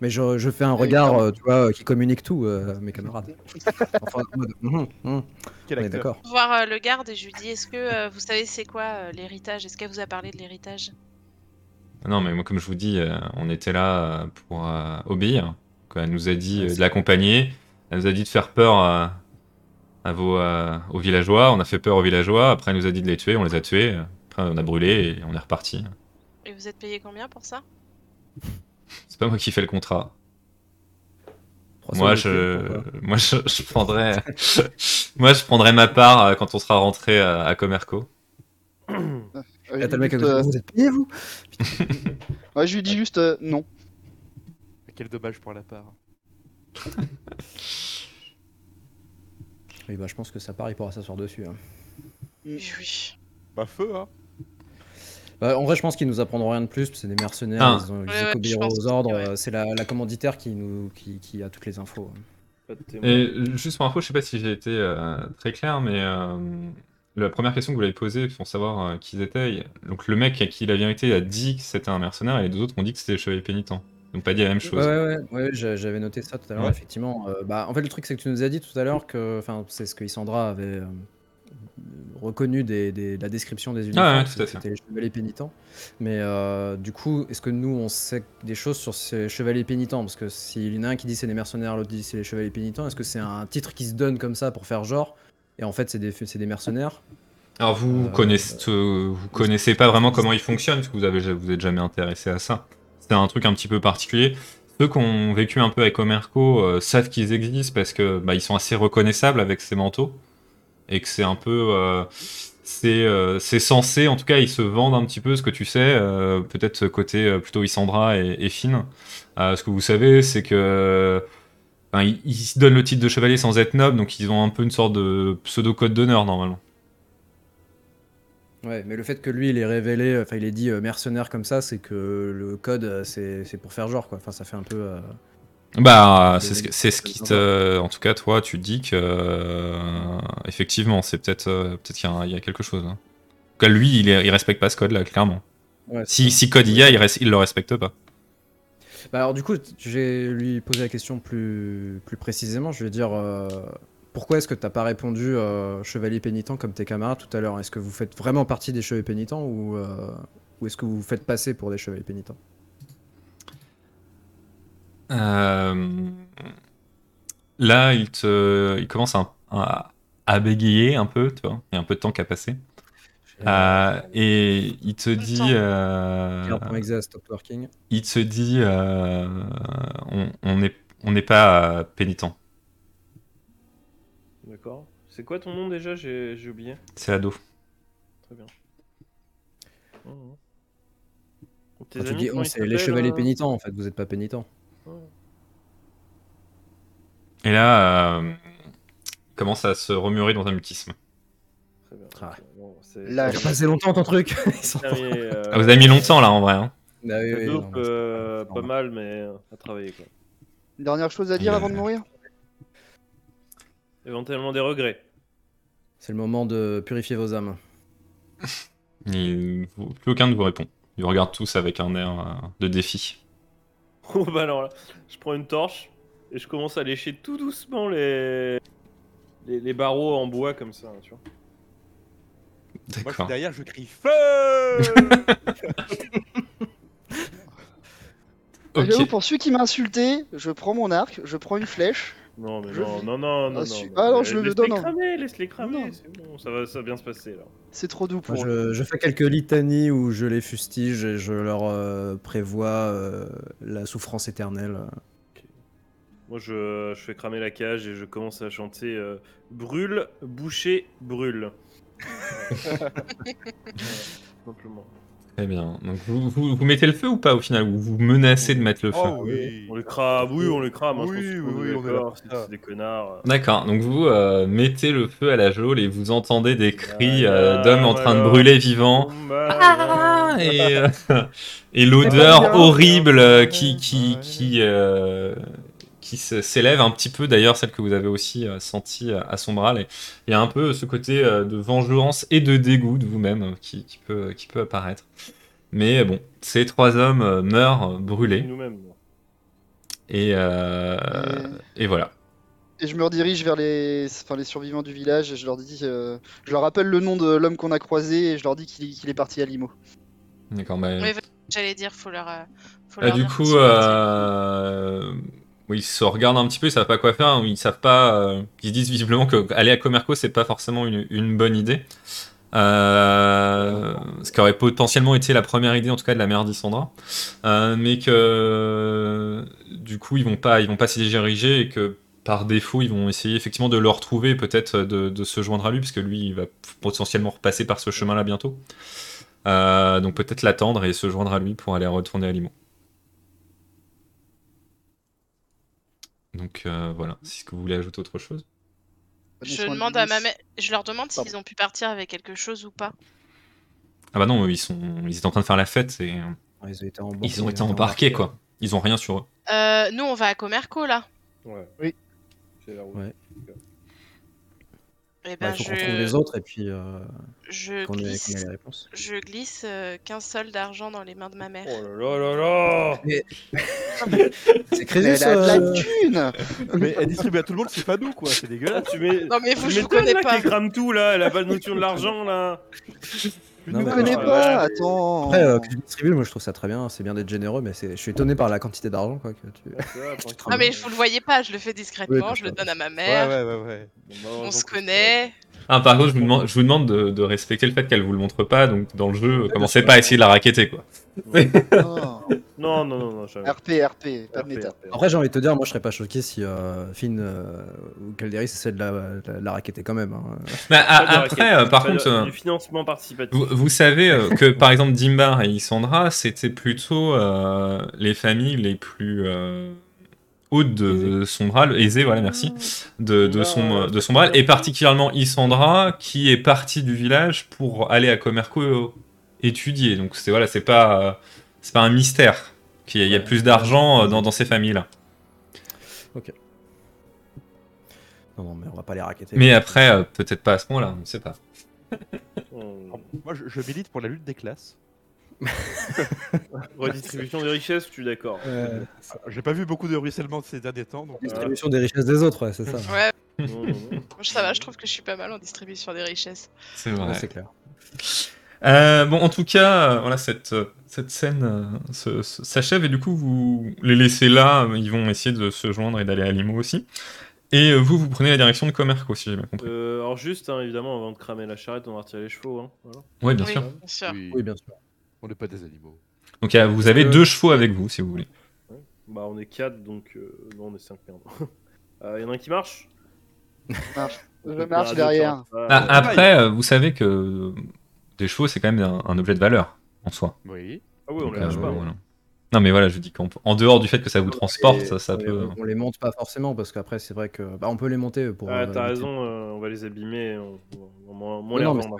Speaker 4: mais je, je fais un regard, euh, tu vois, euh, qui communique tout euh, à mes camarades. Enfin, en mode, hum, hum,
Speaker 5: Quel
Speaker 4: on est d'accord.
Speaker 6: Voir euh, le garde et je lui dis est-ce que euh, vous savez c'est quoi euh, l'héritage? Est-ce qu'elle vous a parlé de l'héritage?
Speaker 1: Non, mais moi, comme je vous dis, euh, on était là euh, pour euh, obéir. Quoi, Elle nous a dit euh, de l'accompagner. Elle nous a dit de faire peur à, à vos, euh, aux villageois. On a fait peur aux villageois. Après, elle nous a dit de les tuer. On les a tués. Après, on a brûlé et on est reparti.
Speaker 6: Et vous êtes payé combien pour ça?
Speaker 1: C'est pas moi qui fais le contrat.
Speaker 4: 300
Speaker 1: Moi, je, moi, je, je prendrais, moi, je prendrais ma part euh, quand on sera rentré à, à Comerco.
Speaker 3: Euh,
Speaker 4: Là, mec
Speaker 3: euh,
Speaker 4: Vous êtes payé, vous?
Speaker 3: ouais, je lui dis juste euh, non.
Speaker 5: Quel dommage pour la part.
Speaker 4: Oui, bah, je pense que ça part, il pourra s'asseoir dessus. hein.
Speaker 6: Oui, oui.
Speaker 5: Bah feu, hein.
Speaker 4: Bah, en vrai, je pense qu'ils nous apprendront rien de plus. C'est des mercenaires,
Speaker 1: Ah.
Speaker 4: ils, ont, ils
Speaker 6: Ouais, ouais,
Speaker 4: obéiront aux ordres.
Speaker 6: ouais.
Speaker 4: C'est la, la commanditaire qui, nous, qui, qui a toutes les infos.
Speaker 1: Et juste pour info, je sais pas si j'ai été euh, très clair, mais euh, la première question que vous l'avez posée pour savoir euh, qui ils étaient, donc le mec à qui la vérité a dit que c'était un mercenaire et les deux autres ont dit que c'était le chevalier pénitent. Pas dit la même chose.
Speaker 4: Ouais, ouais, ouais, ouais, j'a- j'avais noté ça tout à l'heure,
Speaker 1: Ouais.
Speaker 4: effectivement. Euh, bah, en fait, le truc, c'est que tu nous as dit tout à l'heure que, enfin, c'est ce que Isandra avait euh, reconnu des, des- la description des uniformes,
Speaker 1: Ah ouais, tout
Speaker 4: c'est
Speaker 1: à
Speaker 4: que
Speaker 1: fait.
Speaker 4: c'était les chevaliers pénitents. Mais euh, du coup, est-ce que nous, on sait des choses sur ces chevaliers pénitents? Parce que s'il y en a un qui dit c'est les mercenaires, l'autre dit c'est les chevaliers pénitents, est-ce que c'est un titre qui se donne comme ça pour faire genre? Et en fait, c'est des, c'est des mercenaires
Speaker 1: Alors vous
Speaker 4: Euh,
Speaker 1: connaissez, euh, vous connaissez pas vraiment comment ils fonctionnent parce que vous avez vous êtes jamais intéressé à ça. C'est un truc un petit peu particulier. Ceux qui ont vécu un peu avec Omerco euh, savent qu'ils existent parce que bah, ils sont assez reconnaissables avec ces manteaux et que c'est un peu euh, c'est euh, c'est censé en tout cas ils se vendent un petit peu ce que tu sais euh, peut-être ce côté plutôt Isandra et, et Finn. Ce que vous savez c'est que ils, donnent le titre de chevalier sans être noble donc ils ont un peu une sorte de pseudo code d'honneur normalement.
Speaker 4: Ouais, mais le fait que lui, il ait révélé, enfin, il ait dit euh, mercenaire comme ça, c'est que le code, euh, c'est c'est pour faire genre, quoi. Enfin, ça fait un peu. euh,
Speaker 1: Bah, c'est ce, que- c'est ce qui te. En tout cas, toi, tu te dis que. euh, effectivement, c'est peut-être euh, peut-être qu'il y, a un- il y a quelque chose. hein. En tout cas, lui, il, est- il respecte pas ce code-là, clairement.
Speaker 4: ouais, c'est
Speaker 1: Si,
Speaker 4: ça.
Speaker 1: si code il y a, il, res- il le respecte pas.
Speaker 4: Bah alors du coup, je vais lui poser la question plus, plus précisément. Je vais dire euh, pourquoi est-ce que t'as pas répondu euh, chevalier pénitent comme tes camarades tout à l'heure? Est-ce que vous faites vraiment partie des chevaliers pénitents ou, euh, ou est-ce que vous vous faites passer pour des chevaliers pénitents?
Speaker 1: Euh, Là, il, te, il commence à, à, à bégayer un peu, tu vois. Il y a un peu de temps qui a passé. Euh, et il te dit. euh, il te dit. euh, on n'est on pas pénitent.
Speaker 2: D'accord. C'est quoi ton nom déjà J'ai j'ai oublié.
Speaker 1: C'est ado.
Speaker 2: Très bien. Tes
Speaker 4: Quand tu
Speaker 2: amis,
Speaker 4: dis on, c'est les chevaliers
Speaker 2: euh
Speaker 4: pénitents en fait. Vous êtes pas pénitents.
Speaker 2: Ouais.
Speaker 1: Et là, euh, il commence à se remuer dans un mutisme.
Speaker 2: Très bien.
Speaker 4: Ah.
Speaker 2: Bon,
Speaker 3: Là,
Speaker 4: a passé longtemps ton truc.
Speaker 2: Euh,
Speaker 1: Ah, vous avez mis longtemps là en vrai. hein.
Speaker 4: Bah oui, oui, non,
Speaker 2: euh, pas mal, mais à travailler quoi.
Speaker 3: Dernière chose à dire
Speaker 1: Euh,
Speaker 3: avant de mourir?
Speaker 2: Éventuellement des regrets.
Speaker 4: C'est le moment de purifier vos âmes.
Speaker 1: Plus aucun ne vous répond. Ils vous regardent tous avec un air euh, de défi.
Speaker 2: Oh bah alors là, je prends une torche et je commence à lécher tout doucement les les, les barreaux en bois comme ça, tu vois.
Speaker 5: Moi, je suis
Speaker 1: D'accord.
Speaker 5: derrière, je crie feu.
Speaker 3: J'avoue, pour celui qui m'a insulté, je prends mon arc, je prends une flèche.
Speaker 2: Non mais non, non, non, non,
Speaker 3: Ah,
Speaker 2: non. non,
Speaker 3: ah je le
Speaker 2: laisse-les
Speaker 3: donne, hein.
Speaker 2: cramer, laisse-les cramer,
Speaker 3: Non.
Speaker 2: c'est bon, ça va, ça va bien se passer là.
Speaker 3: C'est trop doux pour
Speaker 4: Moi, je, je fais quelques litanies où je les fustige et je leur euh, prévois euh, la souffrance éternelle.
Speaker 2: Moi je, je fais cramer la cage et je commence à chanter euh, Brûle, boucher, brûle. Simplement.
Speaker 1: Très bien. Donc vous, vous, vous mettez le feu ou pas au final Ou vous menacez de mettre le feu?
Speaker 5: Oh oui.
Speaker 2: On les crame, oui, on les crame. hein, je
Speaker 5: Oui,
Speaker 2: pense
Speaker 5: oui, oui, on est là
Speaker 2: c'est des connards.
Speaker 1: D'accord, donc vous euh, mettez le feu à la geôle et vous entendez des cris euh,
Speaker 2: Voilà,
Speaker 1: d'hommes en train de brûler vivants. Ah et euh, et l'odeur horrible qui qui
Speaker 5: ouais.
Speaker 1: qui euh, qui s'élève un petit peu d'ailleurs celle que vous avez aussi euh, sentie à à Sombral et il y a un peu ce côté euh, de vengeance et de dégoût de vous-même euh, qui, qui peut qui peut apparaître mais bon ces trois hommes euh, meurent euh, brûlés
Speaker 2: Nous-mêmes.
Speaker 1: et euh, et voilà
Speaker 3: Et je me redirige vers les, enfin, les survivants du village et je leur dis, euh, je leur rappelle le nom de l'homme qu'on a croisé et je leur dis qu'il est parti à Limo.
Speaker 1: d'accord bah,
Speaker 6: Oui, J'allais dire, faut leur. euh, faut
Speaker 1: Ah,
Speaker 6: leur
Speaker 1: du
Speaker 6: dire
Speaker 1: coup, oui, ils se regardent un petit peu, ils savent pas quoi faire, ils savent pas. euh, Ils disent visiblement que aller à Comerco, c'est pas forcément une, bonne idée. Euh, Ce qui aurait potentiellement été la première idée, en tout cas, de la mère d'Issandra. Euh, mais que du coup, ils vont pas, ils vont pas s'y diriger et que par défaut, ils vont essayer effectivement de le retrouver, peut-être de, se joindre à lui, parce que lui, il va potentiellement repasser par ce chemin-là bientôt. Euh, donc peut-être l'attendre et se joindre à lui pour aller retourner à Limo. Donc euh, voilà, si que vous voulez ajouter autre chose.
Speaker 6: Je
Speaker 3: de
Speaker 6: demande à ma mère. Je leur demande s'ils ont pu partir avec quelque chose ou pas.
Speaker 1: Ah bah non, ils sont, ils étaient en train de faire la fête et euh,
Speaker 4: Ils ont été embarqués.
Speaker 1: ils ont été embarqués quoi. Ils ont rien sur eux.
Speaker 6: Euh, nous, on va à Comerco là.
Speaker 2: Ouais.
Speaker 3: Oui.
Speaker 2: C'est la route.
Speaker 4: Ouais. Bah,
Speaker 6: ben,
Speaker 4: il faut
Speaker 6: je,
Speaker 4: qu'on trouve les autres et puis euh,
Speaker 6: je
Speaker 4: qu'on ait, qu'on ait
Speaker 6: glisse,
Speaker 4: les réponses.
Speaker 6: je glisse euh, 15 sols d'argent dans les mains de ma mère.
Speaker 2: Oh là là là là
Speaker 4: C'est
Speaker 3: Mais
Speaker 4: Crésus
Speaker 3: elle a de la
Speaker 4: euh,
Speaker 3: thune
Speaker 5: Mais elle distribue à tout le monde, c'est pas nous quoi, c'est dégueulasse.
Speaker 2: tu mets.
Speaker 6: Non mais vous,
Speaker 2: tu
Speaker 6: je vous connais
Speaker 2: là,
Speaker 6: pas.
Speaker 2: qui crame tout là, elle a pas de notion de l'argent là.
Speaker 4: Non,
Speaker 3: Je
Speaker 4: mais
Speaker 3: connais pas, attends
Speaker 4: Après, euh, que tu distribues, moi je trouve ça très bien, c'est bien d'être généreux, mais c'est- je suis étonné par la quantité d'argent quoi. Que tu...
Speaker 6: Ah mais vous le voyez pas, je le fais discrètement,
Speaker 4: Oui,
Speaker 6: je le donne à ma
Speaker 5: Ouais,
Speaker 6: mère.
Speaker 5: ouais, ouais, ouais.
Speaker 6: On se connaît.
Speaker 1: Ah par contre, je vous demande, je vous demande de, de respecter le fait qu'elle vous le montre pas, donc dans le jeu, commencez pas à essayer de la raqueter quoi.
Speaker 3: Non.
Speaker 2: Non, non, non, non, jamais.
Speaker 3: RP, RP, pas de
Speaker 2: RP,
Speaker 3: méta.
Speaker 2: RP.
Speaker 4: Après, j'ai envie de te dire, moi je serais pas choqué si euh, Finn euh, ou Calderis essaie de la, la, la raqueter quand même. hein.
Speaker 2: De
Speaker 1: après,
Speaker 2: raquette,
Speaker 1: euh, par contre, euh,
Speaker 2: Du financement participatif.
Speaker 1: vous, vous savez euh, que par exemple Dimbar et Isandra, c'était plutôt euh, les familles les plus hautes de Sombral, aisées, voilà, merci. de, de, son, de Sombral, et particulièrement Isandra, qui est partie du village pour aller à Comerco étudier. Donc c'est voilà, c'est pas, euh, c'est pas un mystère qu'il y y a plus d'argent euh, dans, dans ces familles-là.
Speaker 4: Non, non, mais on va pas les raqueter.
Speaker 1: Mais après, euh, peut-être pas à ce moment-là, on ne sait pas.
Speaker 5: Moi je, je milite pour la lutte des classes.
Speaker 2: Redistribution des richesses, je suis d'accord.
Speaker 4: Euh,
Speaker 5: Ah, J'ai pas vu beaucoup de ruissellement ces derniers temps, donc. euh,
Speaker 4: distribution des richesses des autres, ouais, c'est ça.
Speaker 6: Ouais,
Speaker 2: Non, non, non.
Speaker 6: moi, ça va, je trouve que je suis pas mal en distribution des richesses.
Speaker 1: C'est
Speaker 4: Ouais,
Speaker 1: vrai.
Speaker 4: c'est clair.
Speaker 1: Euh, bon, en tout cas, euh, voilà, cette, euh, cette scène euh, s'achève et du coup, vous les laissez là. euh, Ils vont essayer de se joindre et d'aller à Limo aussi. Et euh, vous, vous prenez la direction de Comerco, si j'ai bien compris.
Speaker 2: Euh, alors juste, hein, évidemment, avant de cramer la charrette, on va retirer les chevaux. Hein. Voilà.
Speaker 1: Oui, bien
Speaker 6: oui,
Speaker 1: sûr.
Speaker 6: bien sûr.
Speaker 5: oui,
Speaker 4: Oui, bien sûr.
Speaker 5: On n'est pas des animaux.
Speaker 1: Donc euh, vous avez
Speaker 2: Euh,
Speaker 1: deux chevaux avec vous, si vous voulez.
Speaker 2: Bah on est 4, donc... Euh... Non, on est 5, merde. Il y en a un qui marche?
Speaker 3: Je marche derrière.
Speaker 1: Ah, après, euh, vous savez que euh, des chevaux, c'est quand même un, un objet de valeur en soi.
Speaker 5: Oui.
Speaker 2: Ah oui, on les lâche
Speaker 1: euh,
Speaker 2: pas.
Speaker 1: voilà. Non, mais voilà, je dis qu'en en dehors du fait que ça vous transporte, ça, ça
Speaker 4: ouais,
Speaker 1: peut.
Speaker 4: on, on les monte pas forcément parce qu'après, c'est vrai que. Bah, on peut les monter pour.
Speaker 2: Ah,
Speaker 4: euh,
Speaker 2: t'as raison, euh, on va les abîmer, on, on, on, on
Speaker 4: Non,
Speaker 2: les
Speaker 4: non,
Speaker 2: revend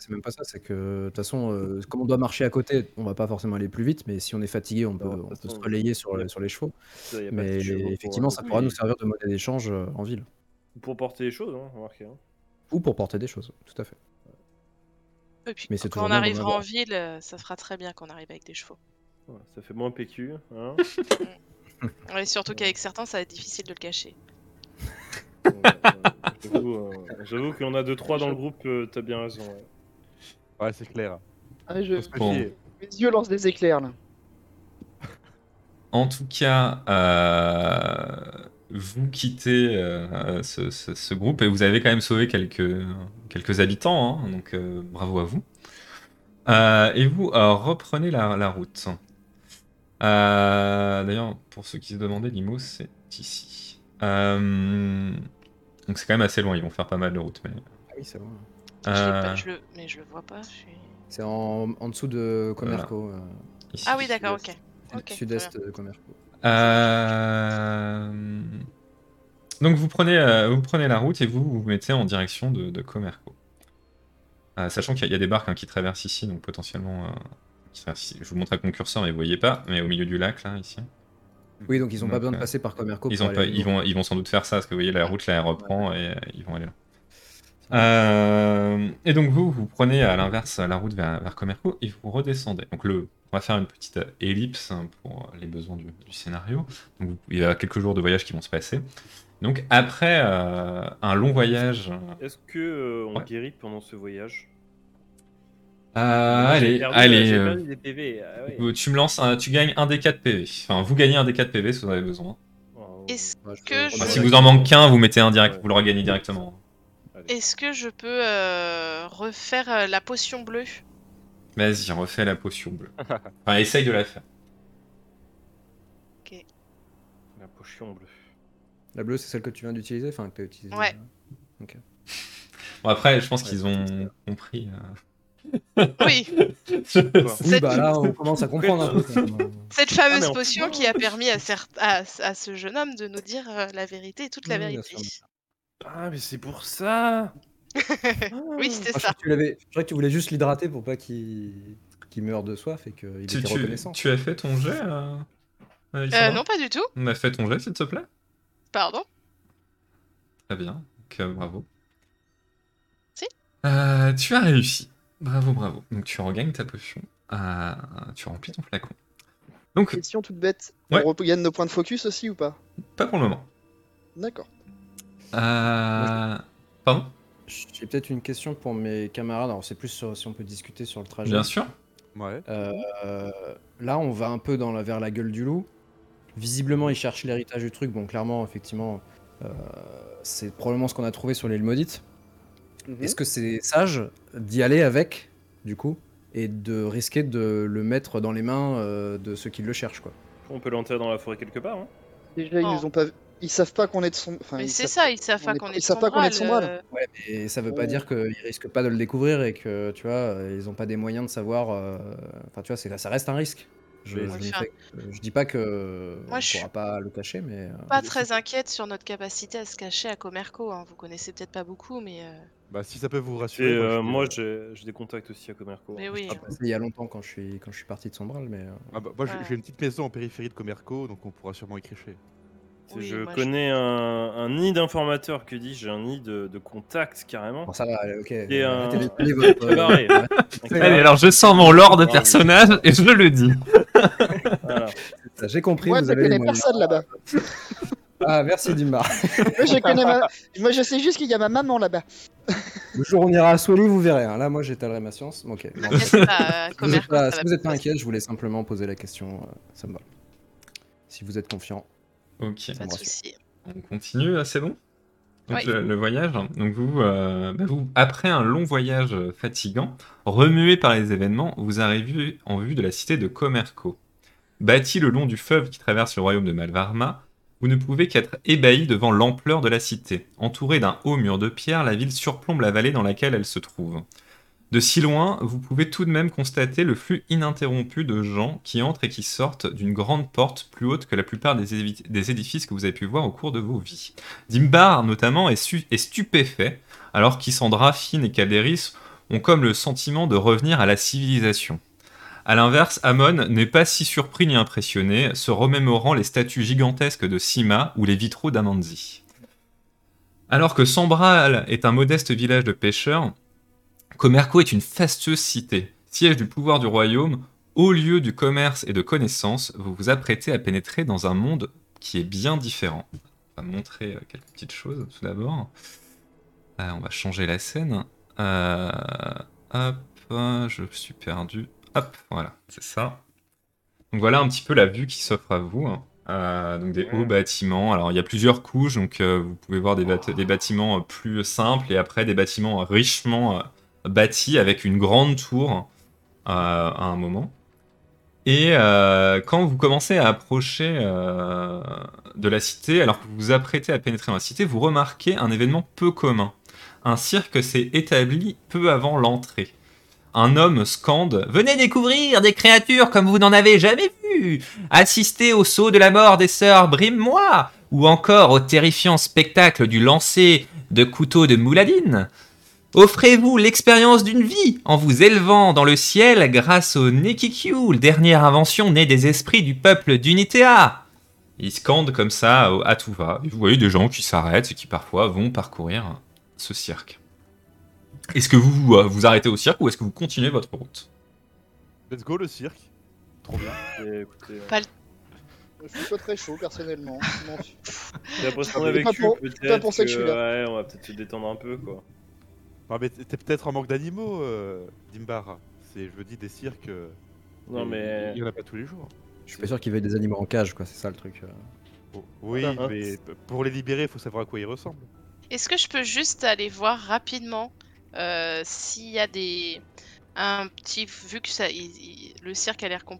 Speaker 4: c'est même pas- ça, c'est que de toute façon, euh, comme on doit marcher à côté, on va pas forcément aller plus vite, mais si on est fatigué, on peut,
Speaker 2: Non,
Speaker 4: on peut se relayer sur, les- sur les chevaux.
Speaker 2: Ça,
Speaker 4: Mais effectivement, ça pourra nous servir de monnaie d'échange euh, en ville.
Speaker 2: Pour porter les choses, hein, remarquez. hein.
Speaker 4: Ou pour porter des choses, tout à fait.
Speaker 6: Et puis
Speaker 4: Mais c'est
Speaker 6: quand on arrivera en ville, ça fera très bien qu'on arrive avec des chevaux.
Speaker 2: Voilà, ça fait moins PQ. Hein
Speaker 6: Et surtout qu'avec certains, ça va être difficile de le cacher.
Speaker 2: Euh, J'avoue euh, j'avoue qu'on a 2-3 dans le groupe, euh, t'as bien raison. ouais.
Speaker 5: Ouais, c'est clair.
Speaker 3: Ah, je...
Speaker 1: Bon.
Speaker 3: Mes yeux lancent des éclairs là.
Speaker 1: En tout cas, euh, vous quittez euh, ce, ce- ce groupe et vous avez quand même sauvé quelques, quelques habitants, hein, donc euh, bravo à vous. Euh, et vous euh, reprenez la, la route. Euh, D'ailleurs, pour ceux qui se demandaient, Limo, c'est ici. Euh, donc c'est quand même assez loin, ils vont faire pas mal de route. Mais,
Speaker 4: Ah oui, c'est
Speaker 6: l'ai
Speaker 1: euh,
Speaker 6: pas- je le... Mais je le vois pas. suis-
Speaker 4: C'est en, en dessous de Comerco, euh,
Speaker 1: Ici.
Speaker 6: Ah oui, d'accord, ok.
Speaker 4: sud-
Speaker 6: Ok,
Speaker 4: sud-est de Comerco.
Speaker 1: Euh, Donc vous prenez, euh, vous prenez la route et vous vous mettez en direction de, de Comerco. Euh, sachant qu'il y, a- il y a des barques hein, qui traversent ici, donc potentiellement... Je vous montre avec mon curseur, mais vous voyez pas, mais au milieu du lac, là, ici.
Speaker 4: Oui, donc ils ont pas besoin de
Speaker 1: euh,
Speaker 4: passer par Comerco.
Speaker 1: Ils, ont pas- vont, ils vont sans doute faire ça, parce que vous voyez, la route, là, elle reprend et euh, ils vont aller là. Euh, et donc vous, vous prenez à l'inverse la route vers, vers Comerco et vous redescendez. Donc le, on va faire une petite ellipse hein, pour les besoins du, du scénario. Donc vous- il y a quelques jours de voyage qui vont se passer. Donc après euh, un long voyage,
Speaker 2: Est-ce que euh, on
Speaker 1: Ouais.
Speaker 2: guérit pendant ce voyage?
Speaker 1: Euh,
Speaker 2: j'ai
Speaker 1: allez,
Speaker 2: perdu-
Speaker 1: allez, euh,
Speaker 2: perdu des PV. ah ouais.
Speaker 1: vous- tu me lances, un- tu gagnes un des 4 PV. Enfin, vous gagnez un des 4 PV si vous en avez besoin.
Speaker 6: Est-ce
Speaker 4: Ouais,
Speaker 6: que
Speaker 4: peux-
Speaker 6: je-
Speaker 1: Enfin, si vous en manque qu'un, vous mettez un direct,
Speaker 2: Ouais.
Speaker 1: vous le regagnez directement.
Speaker 2: allez.
Speaker 6: est-ce que je peux euh, refaire euh, la potion bleue?
Speaker 1: Vas-y, refais la potion bleue. Enfin, essaye de la faire.
Speaker 2: La potion bleue.
Speaker 4: La bleue, c'est celle que tu viens d'utiliser, enfin que tu as utilisée.
Speaker 6: Ouais.
Speaker 4: euh.
Speaker 1: Bon, après, je pense
Speaker 4: Ouais,
Speaker 1: qu'ils ont compris.
Speaker 6: Oui, Cette-
Speaker 4: bah là, on commence à comprendre un peu.
Speaker 6: cette
Speaker 2: Ah,
Speaker 6: fameuse
Speaker 2: on-
Speaker 6: potion qui a permis à, cer- à, à ce jeune homme de nous dire euh, la vérité, toute la
Speaker 4: Oui,
Speaker 6: vérité.
Speaker 2: Ah, mais c'est pour ça
Speaker 6: oui, c'était
Speaker 4: je
Speaker 6: ça.
Speaker 4: je crois que tu voulais juste l'hydrater pour pas qu'il meure de soif et qu'il
Speaker 1: Tu,
Speaker 4: était
Speaker 1: tu-
Speaker 4: reconnaissant.
Speaker 1: tu as fait ton jet euh, euh,
Speaker 6: Euh, non, pas du tout.
Speaker 1: On a fait ton jet, s'il te plaît?
Speaker 6: Pardon?
Speaker 1: Très bien. Euh, bravo.
Speaker 6: Si.
Speaker 1: Euh, tu as réussi. Bravo, bravo. Donc, tu regagnes ta potion. Euh, tu remplis ton flacon. Donc,
Speaker 3: Question toute bête.
Speaker 1: Ouais.
Speaker 3: On regagne nos points de focus aussi ou pas
Speaker 1: pas pour le moment.
Speaker 3: D'accord.
Speaker 1: Euh... Pardon?
Speaker 4: J'ai peut-être une question pour mes camarades. Alors, c'est plus sur- si on peut discuter sur le trajet.
Speaker 1: Bien sûr.
Speaker 5: Ouais.
Speaker 4: Euh, là, on va un peu dans la, vers la gueule du loup. Visiblement, ils cherchent l'héritage du truc. Bon, clairement, effectivement, euh, c'est probablement ce qu'on a trouvé sur l'île maudite.
Speaker 3: Mhm.
Speaker 4: Est-ce que c'est sage d'y aller avec, du coup, et de risquer de le mettre dans les mains euh, de ceux qui le cherchent, quoi?
Speaker 2: On peut l'enterrer dans la forêt quelque part. Hein.
Speaker 3: Déjà, ils
Speaker 6: Oh.
Speaker 3: nous ont pas. Ils savent pas qu'on est de son. Enfin,
Speaker 6: Mais
Speaker 3: ils
Speaker 6: c'est
Speaker 3: savent-
Speaker 6: ça, ils savent pas
Speaker 3: est-
Speaker 6: qu'on est
Speaker 3: ils
Speaker 6: de
Speaker 3: savent pas qu'on est de
Speaker 6: Sombral,
Speaker 3: Sombral.
Speaker 6: euh,
Speaker 4: Ouais, mais ça veut pas
Speaker 3: Ouais.
Speaker 4: dire qu'ils risquent pas de le découvrir et que, tu vois, ils ont pas des moyens de savoir. euh, Enfin, tu vois, c'est- ça reste un risque. Je, dis pas que
Speaker 6: Moi,
Speaker 4: on
Speaker 6: je suis
Speaker 4: pourra pas le cacher, mais.
Speaker 6: Pas très inquiète sur notre capacité à se cacher à Comerco. hein. Vous connaissez peut-être pas beaucoup, mais, euh,
Speaker 5: Bah, si ça peut vous
Speaker 2: Et
Speaker 5: rassurer.
Speaker 2: euh, moi,
Speaker 5: euh,
Speaker 2: j'ai j'ai des contacts aussi à Comerco.
Speaker 6: mais oui.
Speaker 4: Ah, bah, Il y a longtemps quand je suis quand je suis parti de Sombral, mais. euh,
Speaker 5: ah bah, moi, j'ai-
Speaker 6: Ouais.
Speaker 5: j'ai une petite maison en périphérie de Comerco, donc on pourra sûrement y crécher.
Speaker 6: Oui,
Speaker 2: je
Speaker 6: moi, je-
Speaker 2: connais un, un nid d'informateurs, que dis-je, un nid de, de contacts carrément.
Speaker 4: Bon, ça va, allez, ok.
Speaker 2: Et un-
Speaker 4: Arrêtez d'étaler votre.
Speaker 2: Très barré.
Speaker 4: Ouais,
Speaker 1: Allez, alors je sors mon lore de personnage et je le dis.
Speaker 2: Voilà.
Speaker 4: ça, J'ai compris,
Speaker 3: Moi,
Speaker 4: vous
Speaker 3: je
Speaker 4: avez les
Speaker 3: connais
Speaker 4: moyens.
Speaker 3: personne là-bas.
Speaker 4: Ah, merci Dimar.
Speaker 3: Moi, je connais ma... Moi, je sais juste qu'il y a ma maman là-bas.
Speaker 4: Le jour où on ira à Swally, vous verrez. hein. Là, moi, j'étalerai ma science. Ok. non,
Speaker 6: T'inquiète pas, euh,
Speaker 4: Si vous êtes
Speaker 6: Comerco,
Speaker 4: pas, si pas inquiet, je voulais simplement poser la question. euh, ça me va. Si vous êtes confiant.
Speaker 1: Ok.
Speaker 6: Pas de.
Speaker 1: On continue, c'est bon? Donc,
Speaker 6: Oui.
Speaker 1: le, le voyage. Donc vous, euh, bah, vous, après un long voyage fatigant, remué par les événements, vous arrivez en vue de la cité de Comerco. Bâtie le long du fleuve qui traverse le royaume de Malvarma, vous ne pouvez qu'être ébahi devant l'ampleur de la cité. Entourée d'un haut mur de pierre, la ville surplombe la vallée dans laquelle elle se trouve. De si loin, vous pouvez tout de même constater le flux ininterrompu de gens qui entrent et qui sortent d'une grande porte plus haute que la plupart des, édifices que vous avez pu voir au cours de vos vies. Dimbar, notamment, est, stupéfait, alors qu'Issandra, Finn et Calderis ont comme le sentiment de revenir à la civilisation. A l'inverse, Amon n'est pas si surpris ni impressionné, se remémorant les statues gigantesques de Sima ou les vitraux d'Amanzi. Alors que Sambral est un modeste village de pêcheurs, Comerco est une fastueuse cité, siège du pouvoir du royaume, haut lieu du commerce et de connaissances, vous vous apprêtez à pénétrer dans un monde qui est bien différent. On va montrer euh, quelques petites choses tout d'abord. Euh, on va changer la scène. Euh, hop, je suis perdu. Hop, voilà, c'est ça. Donc voilà un petit peu la vue qui s'offre à vous. hein. Euh, donc des hauts bâtiments. Alors il y a plusieurs couches, donc euh, vous pouvez voir des, bat- des bâtiments euh, plus simples et après des bâtiments euh, richement euh, bâtis avec une grande tour euh, à un moment. Et euh, quand vous commencez à approcher euh, de la cité, alors que vous vous apprêtez à pénétrer dans la cité, vous remarquez un événement peu commun. Un cirque s'est établi peu avant l'entrée. Un homme scande Venez découvrir des créatures comme vous n'en avez jamais vu Assistez au saut de la mort des sœurs Brime-moi Ou encore au terrifiant spectacle du lancer de couteaux de Mouladine Offrez-vous l'expérience d'une vie en vous élevant dans le ciel grâce au Nekikyu, dernière invention née des esprits du peuple d'Unitea. Ils scandent comme ça à tout va. Vous voyez des gens qui s'arrêtent et qui parfois vont parcourir ce cirque. Est-ce que vous euh, vous arrêtez au cirque ou est-ce que vous continuez votre route?
Speaker 5: Let's go le cirque. Trop bien.
Speaker 2: Et écoutez,
Speaker 6: Pas
Speaker 3: Je suis pas très chaud personnellement. Non,
Speaker 2: j'ai l'impression qu'on a
Speaker 3: Pas
Speaker 2: vécu
Speaker 3: pour-
Speaker 2: peut-être
Speaker 3: pas pour ça que
Speaker 2: que,
Speaker 3: je suis là.
Speaker 2: ouais, on va peut-être se détendre un peu quoi.
Speaker 5: Non mais t'es peut-être en manque d'animaux, euh, Dimbar. C'est, je veux dire, des cirques. euh,
Speaker 2: Non mais
Speaker 5: Il y en a pas tous les jours.
Speaker 4: Je suis pas sûr qu'il veuille des animaux en cage, quoi, c'est ça le truc. euh.
Speaker 5: Oh, oui,
Speaker 2: Hein.
Speaker 5: mais p- pour les libérer, il faut savoir à quoi ils ressemblent.
Speaker 6: Est-ce que je peux juste aller voir rapidement euh, s'il y a des un petit vu que ça, il- il- le cirque a l'air com-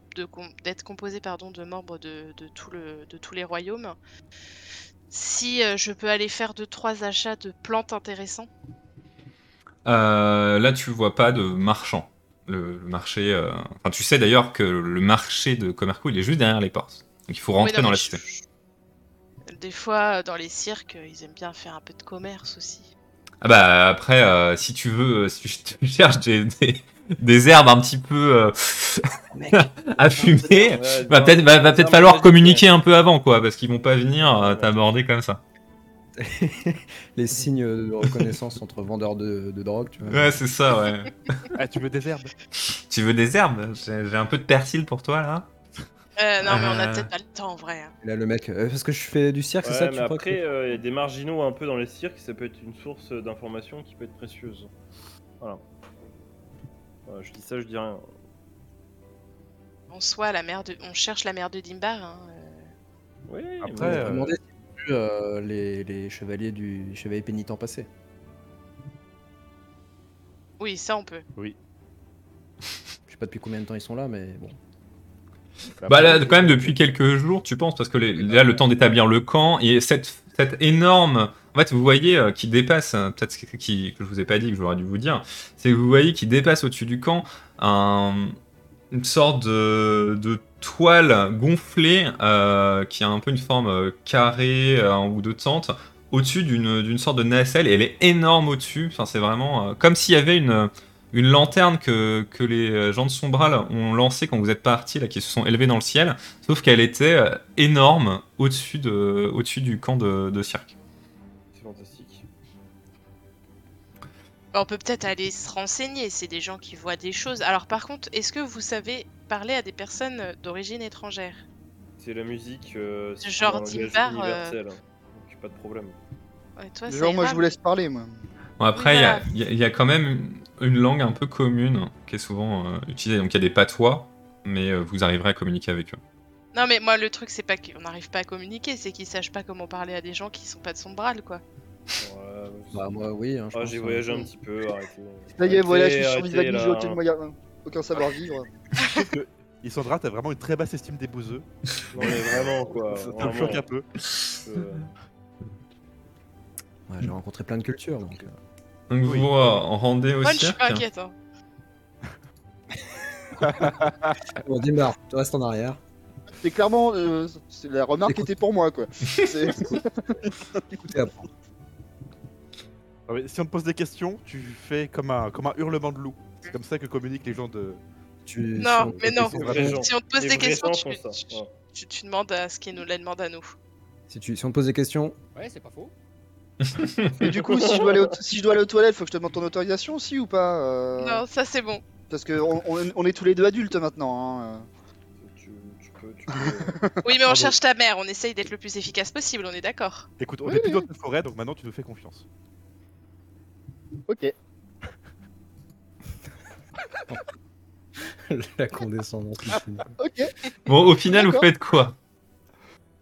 Speaker 6: d'être composé pardon de membres de, de tout le de tous les royaumes. Si euh, je peux aller faire deux trois achats de plantes intéressants.
Speaker 1: Euh, Là, tu vois pas de marchand. Le, le marché. euh, Enfin, tu sais d'ailleurs que le marché de Comerco, il est juste derrière les portes. Donc il faut
Speaker 6: Oui,
Speaker 1: rentrer
Speaker 6: non,
Speaker 1: dans la
Speaker 6: je-
Speaker 1: cité.
Speaker 6: Des fois, dans les cirques, ils aiment bien faire un peu de commerce aussi.
Speaker 1: Ah bah après, euh, si tu veux, euh, si tu cherches des, des, des herbes un petit peu euh, à fumer, va peut-être va, va peut-être falloir communiquer un peu avant quoi, parce qu'ils vont pas venir euh, t'aborder comme ça.
Speaker 4: Les signes de reconnaissance entre vendeurs de, de drogue, tu vois.
Speaker 1: Ouais, c'est ça, ouais.
Speaker 5: Ah, tu veux des herbes?
Speaker 1: Tu veux des herbes? J'ai j'ai un peu de persil pour toi là.
Speaker 6: Euh, non, mais on a
Speaker 1: Euh.
Speaker 6: peut-être pas le temps en vrai. hein.
Speaker 4: Là, le mec, euh, parce que je fais du cirque, c'est
Speaker 2: Ouais,
Speaker 4: ça que
Speaker 2: mais
Speaker 4: tu crois
Speaker 2: après,
Speaker 4: que-
Speaker 2: euh, il y a des marginaux un peu dans les cirques, ça peut être une source d'information qui peut être précieuse. Voilà. Voilà, je dis ça, je dis rien.
Speaker 6: En soi, la mère de, on cherche la mère de Dimbar. hein, euh.
Speaker 2: Oui,
Speaker 5: Après,
Speaker 2: mais-
Speaker 5: euh,
Speaker 4: me demandais si tu as vu, euh, les, les chevaliers du les chevaliers pénitents passés.
Speaker 6: Oui, ça on peut.
Speaker 4: Je sais pas depuis combien de temps ils sont là, mais bon.
Speaker 1: Bah là, quand même depuis quelques jours, tu penses, parce que les- là, le temps d'établir le camp et cette, cette énorme. En fait, vous voyez euh, qui dépasse, euh, peut-être qui- que je vous ai pas dit, que j'aurais dû vous dire, c'est que vous voyez qui dépasse au-dessus du camp un- une sorte de, de toile gonflée euh, qui a un peu une forme euh, carrée ou de tente au-dessus d'une sorte de nacelle et elle est énorme au-dessus. Enfin, c'est vraiment comme s'il y avait une une lanterne que, que les gens de Sombral ont lancée quand vous êtes partis, là, qui se sont élevés dans le ciel, sauf qu'elle était euh, énorme au-dessus de, au-dessus du camp de, de cirque.
Speaker 2: C'est fantastique.
Speaker 6: Bah, on peut peut-être aller se renseigner. C'est des gens qui voient des choses. Alors par contre, est-ce que vous savez parler à des personnes euh, d'origine étrangère?
Speaker 2: C'est la musique. euh,
Speaker 6: Genre euh,
Speaker 2: universel. Donc, pas de problème.
Speaker 6: Ouais, toi, ça
Speaker 3: Genre, moi je vous laisse parler, moi.
Speaker 1: Bon, après,
Speaker 6: voilà.
Speaker 1: y, il y a quand même une langue un peu commune qui est souvent euh, utilisée. Donc il y a des patois, mais euh, vous arriverez à communiquer avec eux.
Speaker 6: Non, mais moi, le truc, c'est pas qu'on n'arrive pas à communiquer, c'est qu'ils sachent pas comment parler à des gens qui sont pas de son bras, quoi.
Speaker 2: Ouais,
Speaker 4: Bah, moi, oui. Hein, je
Speaker 2: ah, j'ai
Speaker 4: hein.
Speaker 2: voyagé un petit peu, arrêtez.
Speaker 3: Ça y est, voilà, je suis sur vis-à-vis,
Speaker 2: arrêtez,
Speaker 3: j'ai
Speaker 2: là,
Speaker 3: aucun,
Speaker 2: hein.
Speaker 3: moyen- aucun savoir-vivre.
Speaker 5: Isandra, t'as vraiment une très basse estime des bouseux.
Speaker 2: Non mais vraiment quoi.
Speaker 5: ça me choque un peu.
Speaker 2: Euh,
Speaker 4: Ouais, j'ai rencontré plein de cultures, donc.
Speaker 1: Donc
Speaker 5: Oui.
Speaker 1: vous en rendez au
Speaker 6: Moi, je suis pas inquiète. hein.
Speaker 4: Bon, Dimbar, tu restes en arrière.
Speaker 3: C'est clairement, euh, c'est la remarque était pour moi, quoi. C'est-
Speaker 4: Écoutez, après.
Speaker 5: Ah, si on te pose des questions, tu fais comme un, comme un hurlement de loup. C'est comme ça que communiquent les gens de.
Speaker 4: Tu,
Speaker 6: Non, mais non.
Speaker 4: si-
Speaker 6: on te pose
Speaker 2: les
Speaker 6: des questions,
Speaker 2: ouais.
Speaker 6: tu- tu demandes à ce qu'ils nous les demandent à nous.
Speaker 4: Si, tu, si on te pose des questions,
Speaker 7: Ouais, c'est pas faux.
Speaker 3: Et du coup, si je, dois aller aux... si je dois aller aux toilettes, faut que je te demande ton autorisation aussi ou pas euh,
Speaker 6: Non, ça c'est bon.
Speaker 3: Parce que on, on- on est tous les deux adultes maintenant. Hein.
Speaker 2: Tu, tu peux, tu peux. euh,
Speaker 6: Oui, mais on cherche ta mère, on essaye d'être le plus efficace possible, on est d'accord.
Speaker 5: Écoute, on
Speaker 3: Oui,
Speaker 5: est plus
Speaker 3: oui.
Speaker 5: dans une forêt, donc maintenant tu nous fais confiance.
Speaker 3: Ok.
Speaker 4: la condescendance.
Speaker 3: Ok.
Speaker 1: Bon, au final, vous faites quoi?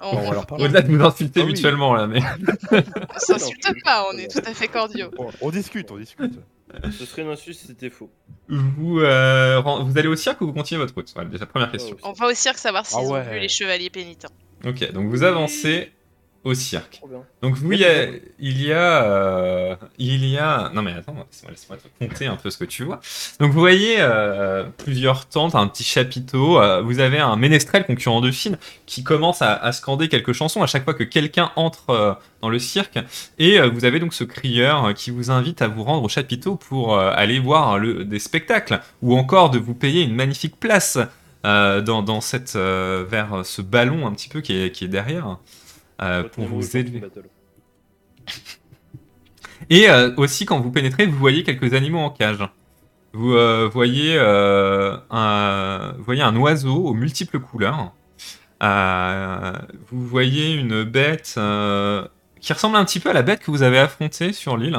Speaker 6: On,
Speaker 4: Bon.
Speaker 1: Au-delà de vous insulter
Speaker 5: Ah oui.
Speaker 1: mutuellement là, mais.
Speaker 6: on s'insulte pas, on est tout à fait cordiaux.
Speaker 5: On, on discute, on discute.
Speaker 2: Ce serait une insulte si c'était faux.
Speaker 1: Vous, euh, vous allez au cirque ou vous continuez votre route? Voilà, déjà première question.
Speaker 6: On va au cirque savoir s'ils
Speaker 5: Ah
Speaker 6: ont vu les chevaliers pénitents.
Speaker 1: Ok, donc vous avancez au cirque. Donc vous, il y a, il y a, euh, il y a, non mais attends, laisse-moi te compter un peu ce que tu vois. Donc vous voyez euh, plusieurs tentes, un petit chapiteau. euh, vous avez un ménestrel concurrent de film qui commence à, à scander quelques chansons à chaque fois que quelqu'un entre euh, dans le cirque. Et euh, vous avez donc ce crieur euh, qui vous invite à vous rendre au chapiteau pour euh, aller voir le, des spectacles ou encore de vous payer une magnifique place euh, dans, dans cette euh, vers ce ballon un petit peu qui est, qui est derrière. Euh, pour vous élever. Et euh, aussi, quand vous pénétrez, vous voyez quelques animaux en cage. Vous euh, voyez, un, vous voyez un oiseau aux multiples couleurs. Vous voyez une bête qui ressemble un petit peu à la bête que vous avez affrontée sur l'île,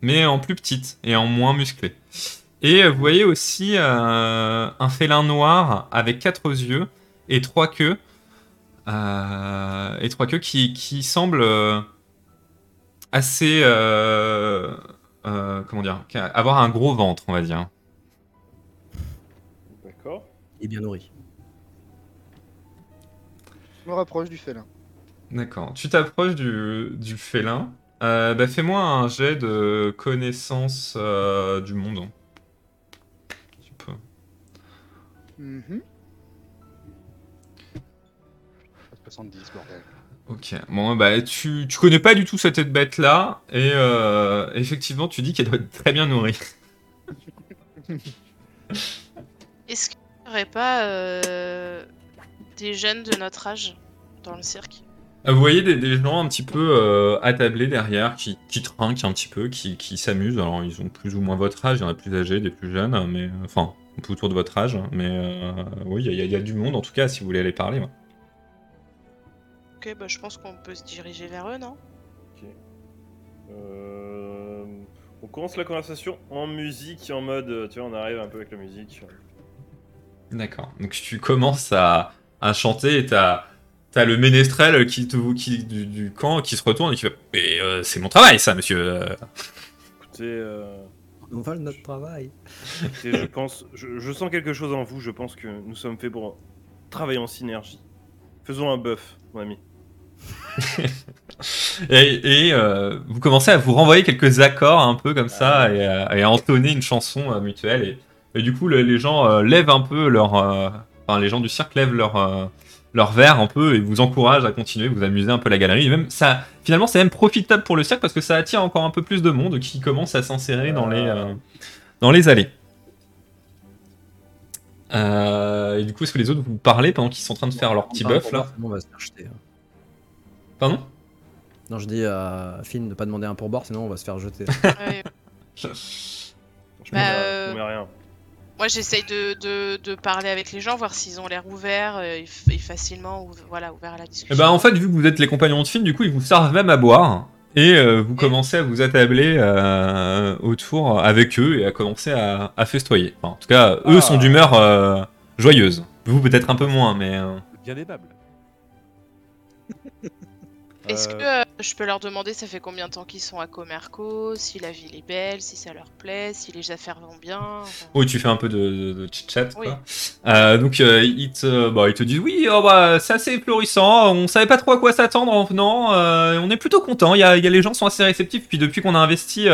Speaker 1: mais en plus petite et en moins musclée. Et vous voyez aussi un félin noir avec quatre yeux et trois queues. Euh, et trois queues qui, qui semblent euh, assez euh, euh, comment dire avoir un gros ventre on va dire
Speaker 2: D'accord.
Speaker 4: Est bien nourri.
Speaker 3: Je me rapproche du félin.
Speaker 1: d'accord tu t'approches du, du félin Euh, bah, fais-moi un jet de connaissance euh, du monde tu peux
Speaker 3: Mhm. 70, bordel.
Speaker 1: ok bon bah tu, tu connais pas du tout cette bête là et euh, effectivement tu dis qu'elle doit être très bien nourrie
Speaker 6: Est-ce qu'il n'y aurait pas euh, des jeunes de notre âge dans le cirque?
Speaker 1: Euh, Vous voyez des, des gens un petit peu euh, attablés derrière, qui, qui trinquent un petit peu, qui, qui s'amusent. Alors, ils ont plus ou moins votre âge, il y en a plus âgés, des plus jeunes, mais enfin, un peu autour de votre âge. Mais euh, oui, il y, a- il y a du monde, en tout cas, si vous voulez aller parler. ouais.
Speaker 6: Ok, bah je pense qu'on peut se diriger vers eux, non?
Speaker 2: Ok. Euh, On commence la conversation en musique, en mode, euh, tu vois, on arrive un peu avec la musique.
Speaker 1: D'accord. Donc, tu commences à, à chanter et t'as. T'as le ménestrel qui, te, qui du, du camp qui se retourne et qui fait Mais euh, c'est mon travail, ça, monsieur. euh.
Speaker 2: Écoutez, euh,
Speaker 4: On vole notre travail.
Speaker 2: écoutez, je pense, je, je sens quelque chose en vous. Je pense que nous sommes faits pour travailler en synergie. Faisons un buff, mon ami.
Speaker 1: Et, et, euh, vous commencez à vous renvoyer quelques accords un peu comme ça et, à- et à entonner une chanson euh, mutuelle. Et, et du coup, le- les gens euh, lèvent un peu leur. euh, Enfin, les gens du cirque lèvent leur, euh, leur verre un peu et vous encouragent à continuer, vous amuser un peu la galerie. Et même, ça, finalement, c'est même profitable pour le cirque parce que ça attire encore un peu plus de monde qui commence à s'insérer dans, les, euh, dans les allées. Euh, et du coup, est-ce que les autres vous parlez pendant qu'ils sont en train de faire leur petit
Speaker 4: pour
Speaker 1: là?
Speaker 4: on va se hein.
Speaker 1: Pardon
Speaker 4: Non, je dis à Finn de pas demander un pourboire, sinon on va se faire jeter.
Speaker 6: Ouais,
Speaker 2: Je
Speaker 6: Bah, euh,
Speaker 2: rien.
Speaker 6: Moi, j'essaye de, de, de parler avec les gens, voir s'ils ont l'air ouverts euh, et, f- et facilement ou- voilà, ouverts à la discussion.
Speaker 1: Eh ben, en fait, vu que vous êtes les compagnons de film, du coup, ils vous servent même à boire. Et euh, vous commencez à vous attabler euh, autour avec eux et à commencer à, à festoyer. Enfin, en tout cas, eux
Speaker 5: Ah.
Speaker 1: sont d'humeur euh, joyeuse. Vous, peut-être un peu moins, mais. euh,
Speaker 5: Bien aimable.
Speaker 6: Est-ce
Speaker 5: Euh,
Speaker 6: que euh, je peux leur demander ça fait combien de temps qu'ils sont à Comerco, si la ville est belle, si ça leur plaît, si les affaires vont bien enfin.
Speaker 1: Oui, tu fais un peu de, de, de chit-chat.
Speaker 6: Oui.
Speaker 1: Euh, donc, euh, ils, te, bah, ils te disent Oui, oh, bah, c'est assez florissant. On savait pas trop à quoi s'attendre en venant. on est plutôt content. Y a, y a- les gens sont assez réceptifs. Puis, depuis qu'on a investi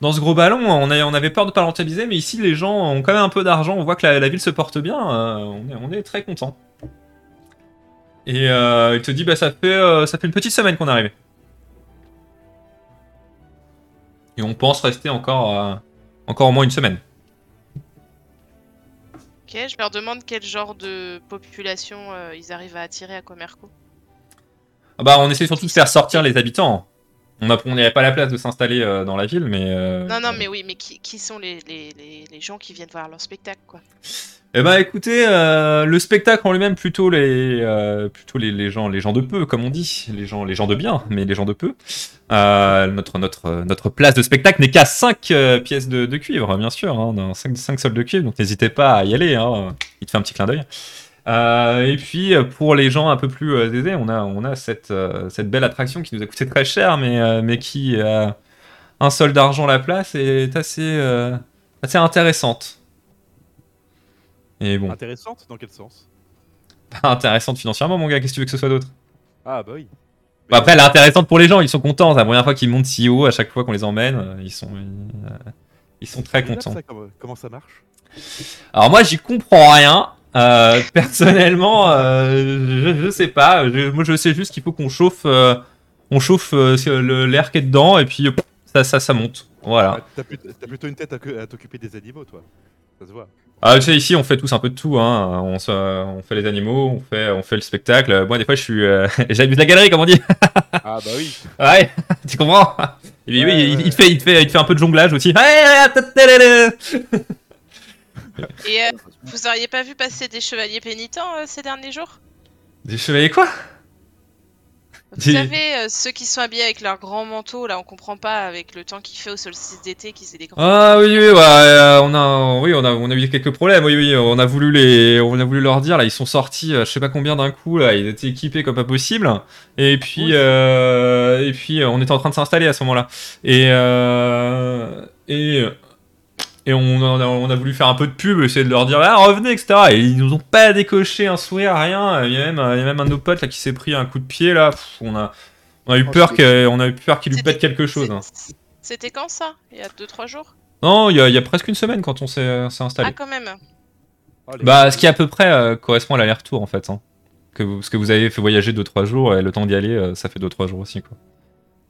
Speaker 1: dans ce gros ballon, on, a- on avait peur de pas rentabiliser. Mais ici, les gens ont quand même un peu d'argent. On voit que la, la ville se porte bien. on, est, on est très content. Et euh, il te dit bah, ça, fait, euh, ça fait une petite semaine qu'on est arrivé. Et on pense rester encore, euh, encore au moins une semaine.
Speaker 6: Ok, je leur demande quel genre de population euh, ils arrivent à attirer à Comerco.
Speaker 1: Ah bah, on essaie surtout de faire sortir les habitants. On n'avait pas la place de s'installer dans la ville, mais.
Speaker 6: Non, non, mais oui, mais qui, qui sont les, les, les, les gens qui viennent voir leur spectacle, quoi
Speaker 1: Eh bah, écoutez, euh, le spectacle en lui-même, plutôt les, euh, plutôt les, gens, les gens de peu, comme on dit, les gens, les gens de bien, mais les gens de peu. Euh, notre, notre, notre place de spectacle n'est qu'à 5 pièces de, cuivre, bien sûr, hein, 5, sols de cuivre, donc n'hésitez pas à y aller. Hein, il te fait un petit clin d'œil. Et puis pour les gens un peu plus aisés, on a, on a cette, cette belle attraction qui nous a coûté très cher, mais, mais qui a un sol d'argent la place est assez, assez intéressante. Et bon,
Speaker 5: Intéressante Dans quel sens?
Speaker 1: Pas intéressante financièrement, mon gars, qu'est-ce que tu veux que ce soit d'autre?
Speaker 5: Ah bah oui.
Speaker 1: Bah, après, elle est intéressante pour les gens, ils sont contents. C'est la première fois qu'ils montent si haut, à chaque fois qu'on les emmène, euh, ils sont, ils, euh, ils sont très contents.
Speaker 5: ça, comment, ça marche?
Speaker 1: Alors moi, j'y comprends rien. Euh, personnellement, euh, je, je sais pas. Je- moi, je sais juste qu'il faut qu'on chauffe, euh, on chauffe euh, l'air qui est dedans et puis euh, ça, ça, ça monte. Voilà.
Speaker 5: Ah, T'as plut- t'as plutôt une tête à, que- à t'occuper des animaux, toi. Ça se voit.
Speaker 1: Ah, tu sais, ici, on fait tous un peu de tout. Hein. On, se- on fait les animaux, on fait, on fait le spectacle. Moi, des fois, je suis, euh, j'abuse de la galerie, comme on dit.
Speaker 5: Ah bah oui.
Speaker 1: Ouais, tu comprends? Et puis, oui,
Speaker 5: Ouais,
Speaker 1: il,
Speaker 5: ouais,
Speaker 1: il te fait, il, te fait, il te fait un peu de jonglage aussi.
Speaker 6: Et euh, vous auriez pas vu passer des chevaliers pénitents euh, ces derniers jours?
Speaker 1: Des chevaliers quoi?
Speaker 6: Vous savez, euh, ceux qui sont habillés avec leurs grands manteaux, là on comprend pas avec le temps qu'il fait au solstice d'été qu'ils aient des grands
Speaker 1: Ah oui, oui, ouais, euh, on a, oui, on a, on a eu quelques problèmes. Oui, oui, on a voulu les, on a voulu leur dire là, ils sont sortis, euh, je sais pas combien d'un coup là, ils étaient équipés comme pas possible. Et puis, euh, et puis, on était en train de s'installer à ce moment-là. Et euh, et et on a, on a voulu faire un peu de pub, essayer de leur dire ah revenez, etc. Et ils nous ont pas décoché un sourire, rien. Il y a même, il y a même un de nos potes là qui s'est pris un coup de pied là. Pff, on a, on a eu
Speaker 3: Oh,
Speaker 1: peur
Speaker 3: c'était-
Speaker 1: que, on a eu peur qu'il lui pète quelque chose. hein.
Speaker 6: C'était quand ça? Il y a 2-3 jours?
Speaker 1: Non, il y, a- il y a presque une semaine quand on s'est s'est installé.
Speaker 6: Ah quand même
Speaker 5: Oh,
Speaker 1: Bah, ce qui à peu près euh, correspond à l'aller-retour en fait. Hein. Que vous, parce que vous avez fait voyager 2-3 jours et le temps d'y aller, euh, ça fait 2-3 jours aussi quoi.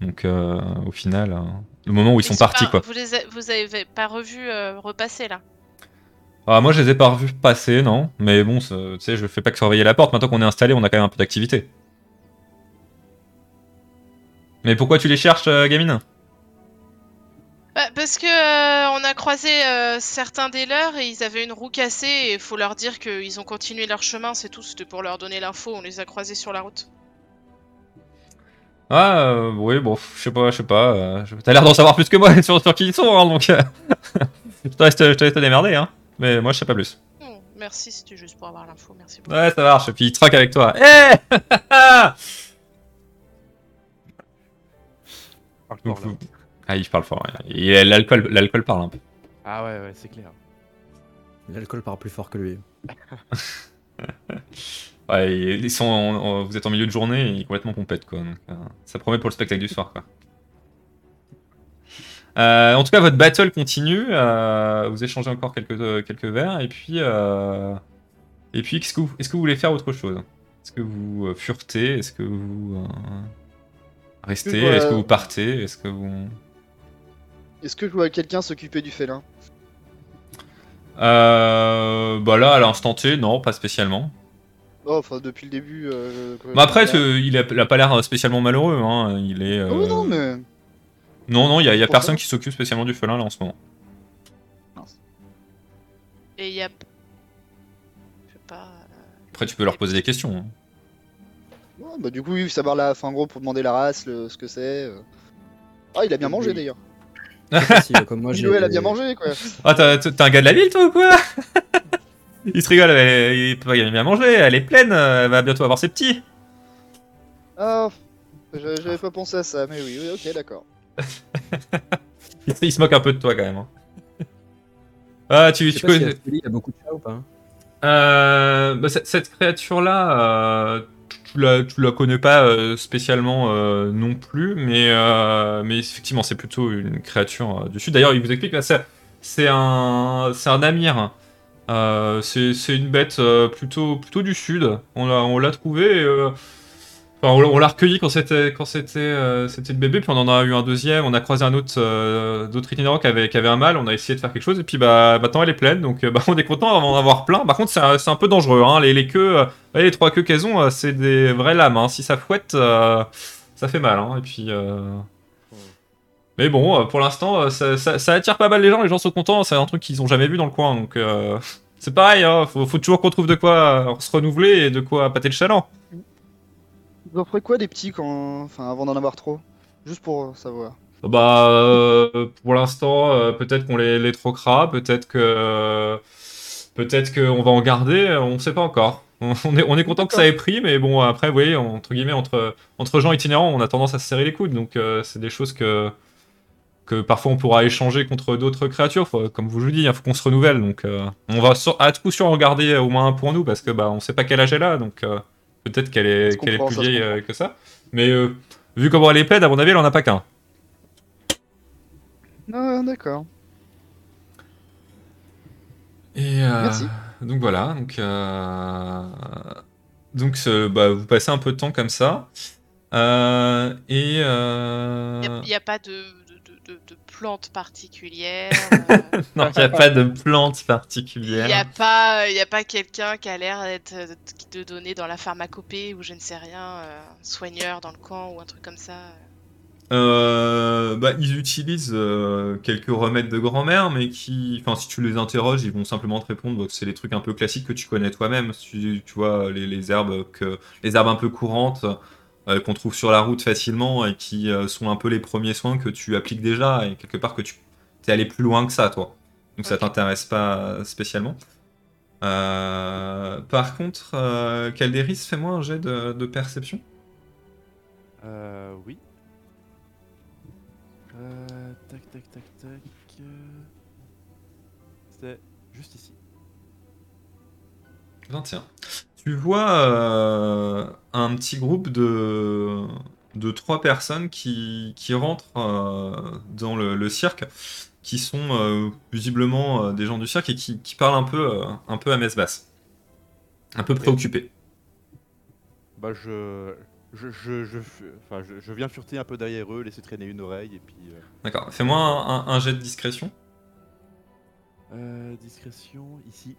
Speaker 1: Donc euh, au final, euh, le moment où ils sont partis
Speaker 6: pas-
Speaker 1: quoi.
Speaker 6: Vous les a- vous avez pas revu euh, repasser là?
Speaker 1: Ah, moi je les ai pas revus passer, non. Mais bon, tu sais, je fais pas que surveiller la porte. Maintenant qu'on est installé, on a quand même un peu d'activité. Mais pourquoi tu les cherches, gamine?
Speaker 6: Bah, Parce que on a croisé certains des leurs et ils avaient une roue cassée et il faut leur dire qu'ils ont continué leur chemin, c'est tout, c'était pour leur donner l'info, on les a croisés sur la route.
Speaker 1: Ah, euh, oui, bon, je sais pas, je sais pas. euh, T'as l'air d'en savoir plus que moi sur, sur qui ils sont, hein, donc. euh, je te laisse te- démerder, hein. Mais moi je sais pas plus.
Speaker 6: Hmm, merci, c'était juste pour avoir l'info, merci beaucoup.
Speaker 1: Ouais, ça marche, et puis il traque avec toi. Eh
Speaker 5: Parle fort, là.
Speaker 1: Ah, il parle fort. ouais. Et l'alcool, l'alcool parle un peu.
Speaker 5: Ah ouais, ouais, c'est clair.
Speaker 4: L'alcool parle plus fort que lui.
Speaker 1: Ouais, ils sont, en- en- vous êtes en milieu de journée et il est complètement pompette, quoi. Donc, euh, ça promet pour le spectacle du soir, quoi. Euh, en tout cas, votre battle continue. euh, vous échangez encore quelques, quelques verres. Et puis, euh, et puis est-ce que, vous, est-ce que vous voulez faire autre chose? Est-ce que vous furetez? Est-ce que vous restez? Est-ce que vous partez? Est-ce que vous...
Speaker 3: Est-ce que je vois quelqu'un s'occuper du félin?
Speaker 1: Euh, bah là, à l'instant T, non, pas spécialement.
Speaker 3: Oh, enfin, depuis le début. euh,
Speaker 1: Mais après,
Speaker 3: là.
Speaker 1: ce- il, a, il a pas l'air spécialement malheureux. Hein. Il est.
Speaker 3: Ah oui,
Speaker 1: euh,
Speaker 3: non, mais.
Speaker 1: Non, non, il y a, il y a
Speaker 3: Pour
Speaker 1: personne
Speaker 3: ça.
Speaker 1: qui s'occupe spécialement du felin là en ce moment.
Speaker 6: Et il y a. Je sais pas. euh,
Speaker 1: Après, tu peux leur poser des questions. hein.
Speaker 3: Ouais, bah, du coup, oui, savoir la. Enfin, en gros, pour demander la race, le- ce que c'est. euh. Ah, il a bien mangé
Speaker 4: Oui.
Speaker 3: d'ailleurs.
Speaker 4: Si, comme moi, j'ai.
Speaker 3: Noël a bien mangé, quoi.
Speaker 1: Ah, t'as- t'es un gars de la ville, toi ou quoi? Il se rigole, elle- il peut pas bien manger, elle est pleine, elle va bientôt avoir ses petits.
Speaker 3: Ah, j'a- j'avais pas pensé à ça, mais oui, oui, ok, d'accord.
Speaker 1: Il, se- il se moque un peu de toi quand même. hein. Ah, tu, tu
Speaker 4: si à
Speaker 1: connais.
Speaker 4: Scully, il y a beaucoup de chats ou pas
Speaker 1: Euh, bah, cette, cette créature-là, euh, tu, la, tu la connais pas euh, spécialement euh, non plus, mais, euh, mais effectivement, c'est plutôt une créature euh, du sud. D'ailleurs, il vous explique là, c'est un, c'est un amir. Euh, c'est une bête euh, plutôt, plutôt du sud. On l'a on l'a trouvé. euh, Enfin, on l'a- on l'a recueilli quand c'était le bébé, puis on en a eu un deuxième. On a croisé un autre d'autres qui avait, un mâle. On a essayé de faire quelque chose, et puis bah maintenant elle est pleine, donc bah, on est content d'en avoir plein. Par contre, c'est un, peu dangereux. Hein. Les, queues, les trois queues qu'elles ont, c'est des vraies lames. hein. Si ça fouette, ça fait mal. Hein. Et puis. Mais bon, euh, pour l'instant, euh, ça, ça- ça attire pas mal les gens. Les gens sont contents. C'est un truc qu'ils ont jamais vu dans le coin, donc. euh, C'est pareil, hein, faut, faut toujours qu'on trouve de quoi se renouveler et de quoi pâter le chaland.
Speaker 3: Vous en ferez quoi des petits quand. Enfin, avant d'en avoir trop? Juste pour savoir.
Speaker 1: Bah, euh, pour l'instant, euh, peut-être qu'on les, les troquera, peut-être que peut-être qu'on va en garder, on sait pas encore. On est, on est content que ça ait pris, mais bon, après, vous voyez, entre guillemets, entre, entre gens itinérants, on a tendance à se serrer les coudes, donc c'est des choses que, que parfois on pourra échanger contre d'autres créatures. Faut- comme vous je vous dis, il faut qu'on se renouvelle, donc euh, on va sur- à tout coup sûr en garder euh, au moins un pour nous, parce que bah, on sait pas quel âge elle a, donc euh, peut-être qu'elle est, qu'elle est plus vieille euh, que ça. Mais euh, vu comment elle est plaide, à mon avis, elle en a pas qu'un.
Speaker 3: Non, d'accord.
Speaker 1: Et euh,
Speaker 3: Merci.
Speaker 1: donc voilà, donc, euh, donc ce- bah, vous passez un peu de temps comme ça. Euh, et euh,
Speaker 6: Il n'y a, pas de, de, plantes particulières. euh,
Speaker 1: non, il n'y a pas de plante
Speaker 6: Il
Speaker 1: particulière.
Speaker 6: n'y a pas, il y a pas quelqu'un qui a l'air d'être de donner dans la pharmacopée ou je ne sais rien, euh, soigneur dans le camp ou un truc comme ça.
Speaker 1: Euh, bah, ils utilisent euh, quelques remèdes de grand-mère, mais qui, enfin, si tu les interroges, ils vont simplement te répondre que c'est les trucs un peu classiques que tu connais toi-même. Tu, tu vois, les, les herbes que, les herbes un peu courantes euh, qu'on trouve sur la route facilement et qui euh, sont un peu les premiers soins que tu appliques déjà et quelque part que tu t'es allé plus loin que ça, toi. Donc ça t'intéresse pas spécialement. Euh, par contre, euh, Calderis, fais-moi un jet de, de perception.
Speaker 5: Euh, oui. Euh, tac, tac, tac, tac. C'est juste ici.
Speaker 1: 21. Tu vois euh, un petit groupe de, de trois personnes qui, qui rentrent euh, dans le, le cirque, qui sont euh, visiblement euh, des gens du cirque et qui, qui parlent un peu, euh, un peu à messe basse. Un peu préoccupés.
Speaker 5: Bah, je. Je, je, je, enfin, je, je viens fureter un peu derrière eux, laisser traîner une oreille et puis. euh,
Speaker 1: D'accord. Fais-moi un, un- un jet de discrétion.
Speaker 5: euh, discrétion, ici.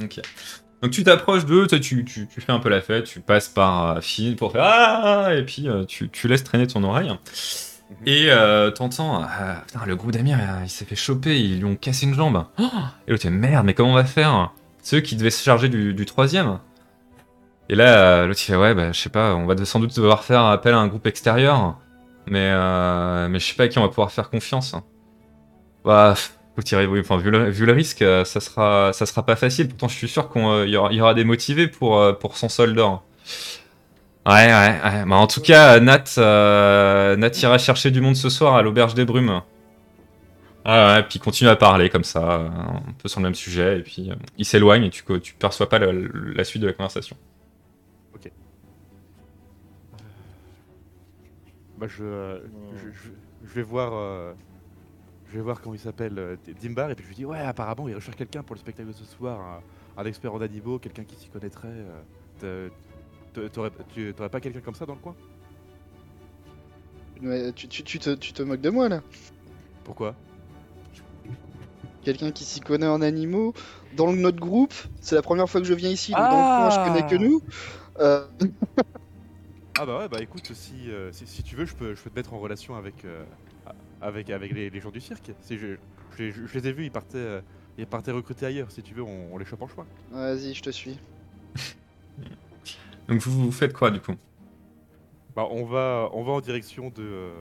Speaker 1: Ok. Donc tu t'approches d'eux, tu, tu, fais un peu la fête, tu passes par euh, Finn pour faire Ah et puis euh, tu, tu laisses traîner ton oreille. Et euh, t'entends Ah, Putain, le groupe d'Amir, euh, il s'est fait choper, ils lui ont cassé une jambe. Oh et l'autre, merde, mais comment on va faire? C'est eux qui devaient se charger du, du troisième. Et là, euh, l'autre il fait Ouais, bah je sais pas, on va sans doute devoir faire appel à un groupe extérieur. Mais, euh, mais je sais pas à qui on va pouvoir faire confiance. Bah, faut tirer, enfin, vu, le, risque, euh, ça sera, ça sera pas facile. Pourtant, je suis sûr qu'il y, aura, y aura des motivés pour, euh, pour son sol d'or. Ouais, ouais, ouais. Bah, en tout cas, Nat, euh, Nat ira chercher du monde ce soir à l'auberge des brumes. Ah ouais, puis continue à parler comme ça, euh, un peu sur le même sujet, et puis euh, il s'éloigne et tu, tu perçois pas la, suite de la conversation.
Speaker 5: Bah, euh, je, je- je vais voir. Je vais voir comment il s'appelle, euh, Dimbar, et puis je lui dis Ouais, apparemment, il recherche quelqu'un pour le spectacle de ce soir, un, un expert en animaux, quelqu'un qui s'y connaîtrait. euh, T'aurais pas quelqu'un comme ça dans le coin?
Speaker 3: Mais tu, tu- tu te, tu te moques de moi là
Speaker 5: Pourquoi?
Speaker 3: Quelqu'un qui s'y connaît en animaux dans le- notre groupe, c'est la première fois que je viens ici, donc dans
Speaker 5: Ah
Speaker 3: le coin je connais que nous. Euh,
Speaker 5: Ah bah ouais, bah écoute, si, euh, si, si tu veux, je peux, je peux te mettre en relation avec, euh, avec, avec les, les gens du cirque. Si je, je, je- je les ai vus, ils partaient, euh, ils partaient recruter ailleurs. Si tu veux, on, on les chope en choix.
Speaker 3: Vas-y, je te suis.
Speaker 1: Donc vous, vous faites quoi du coup?
Speaker 5: Bah on va, on va en direction de, euh,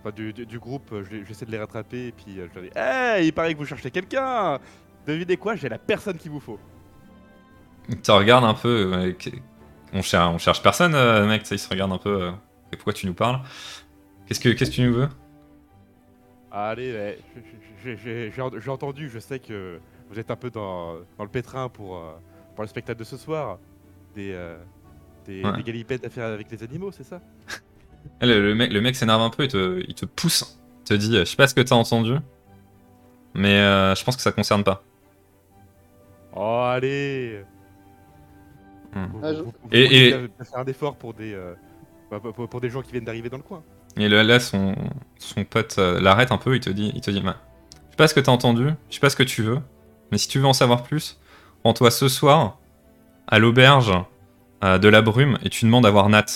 Speaker 5: enfin, du, du- du groupe. J'essaie de les rattraper et puis euh, je leur dis Hey, il paraît que vous cherchez quelqu'un Devinez quoi? J'ai la personne qu'il vous faut.
Speaker 1: Tu regardes un peu. euh, on, cherche, on cherche personne, euh, mec, ça, il se regarde un peu. euh, et pourquoi tu nous parles? Qu'est-ce que qu'est-ce que tu nous veux?
Speaker 5: Allez, j'ai j'ai ent- j'ai entendu, je sais que vous êtes un peu dans, dans le pétrin pour, euh, pour le spectacle de ce soir. Des, euh, des,
Speaker 1: Ouais.
Speaker 5: des galipettes à faire avec les animaux, c'est ça
Speaker 1: Le, le mec, le mec s'énerve un peu, il te, il te pousse, il te dit, euh, je sais pas ce que t'as entendu, mais euh, je pense que ça concerne pas.
Speaker 5: Oh, allez
Speaker 1: Hmm.
Speaker 3: Ah, je-
Speaker 5: vous- vous
Speaker 1: Et-
Speaker 5: faire un effort pour des, euh, pour, pour- pour des gens qui viennent d'arriver dans le coin.
Speaker 1: Et là, là, son, son pote euh, l'arrête un peu, il te dit, il te dit, bah, je sais pas ce que t'as entendu, je sais pas ce que tu veux, mais si tu veux en savoir plus, rends-toi ce soir à l'auberge euh, de la brume et tu demandes à voir Nat.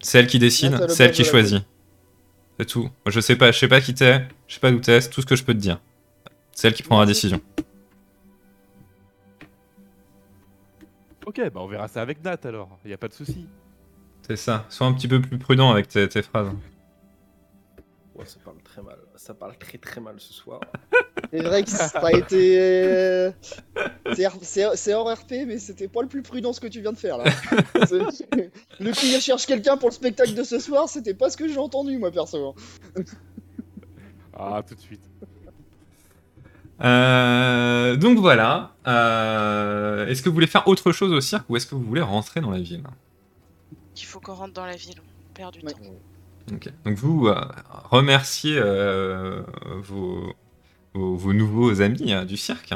Speaker 1: C'est elle qui décide,
Speaker 3: Nat à
Speaker 1: c'est elle qui choisit. C'est tout. Je sais pas, je sais pas qui t'es, je sais pas d'où t'es, c'est tout ce que je peux te dire. C'est elle qui prend la décision.
Speaker 5: Ok, bah on verra ça avec Nat alors, y a pas de souci.
Speaker 1: C'est ça. Sois un petit peu plus prudent avec tes, tes phrases.
Speaker 2: Ouais, ça parle très mal. Ça parle très très mal ce soir.
Speaker 3: C'est vrai que ça a été. euh, c'est hors RP, mais c'était pas le plus prudent ce que tu viens de faire là. Le il cherche quelqu'un pour le spectacle de ce soir, c'était pas ce que j'ai entendu moi perso.
Speaker 5: Ah, tout de suite.
Speaker 1: Euh, donc voilà. Euh, est-ce que vous voulez faire autre chose au cirque ou est-ce que vous voulez rentrer dans la ville?
Speaker 6: Qu'il faut qu'on rentre dans la ville. On perd du
Speaker 3: Ouais.
Speaker 6: temps.
Speaker 1: Ok. Donc vous euh, remerciez euh, vos, vos, vos nouveaux amis euh, du cirque.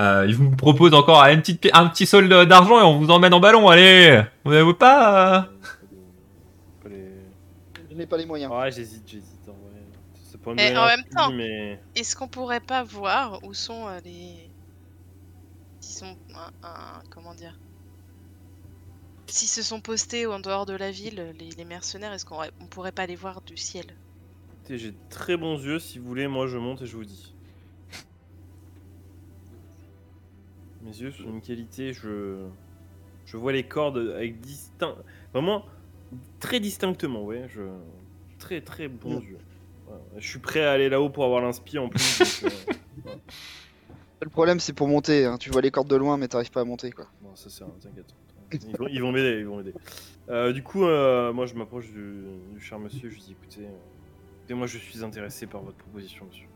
Speaker 1: Euh, ils vous proposent encore un petit, un petit solde d'argent et on vous emmène en ballon, allez Vous n'avez pas euh
Speaker 2: les-
Speaker 3: Je n'ai pas les moyens.
Speaker 2: Ouais, j'hésite, j'hésite. En, vrai.
Speaker 6: Et en même temps-
Speaker 2: mais
Speaker 6: Est-ce qu'on pourrait pas voir où sont euh, les. S'ils sont. un- un- comment dire S'ils se sont postés en dehors de la ville, les, les mercenaires, est-ce qu'on on pourrait pas les voir du ciel?
Speaker 2: J'ai de très bons yeux. Si vous voulez, moi je monte et je vous dis. Mes yeux sont une qualité, je je vois les cordes avec distinct, vraiment très distinctement, ouais. Je très très bons yeux. Voilà. Je suis prêt à aller là-haut pour avoir l'inspi en plus. donc, euh,
Speaker 3: Le problème, c'est pour monter. hein. Tu vois les cordes de loin, mais t'arrives pas à monter, quoi.
Speaker 2: Bon, ça c'est un, t'inquiète. Ils vont- ils vont m'aider, ils vont m'aider. Euh, du coup, euh, moi je m'approche du, du cher monsieur, je lui dis écoutez, euh, écoutez, moi je suis intéressé par votre proposition, monsieur.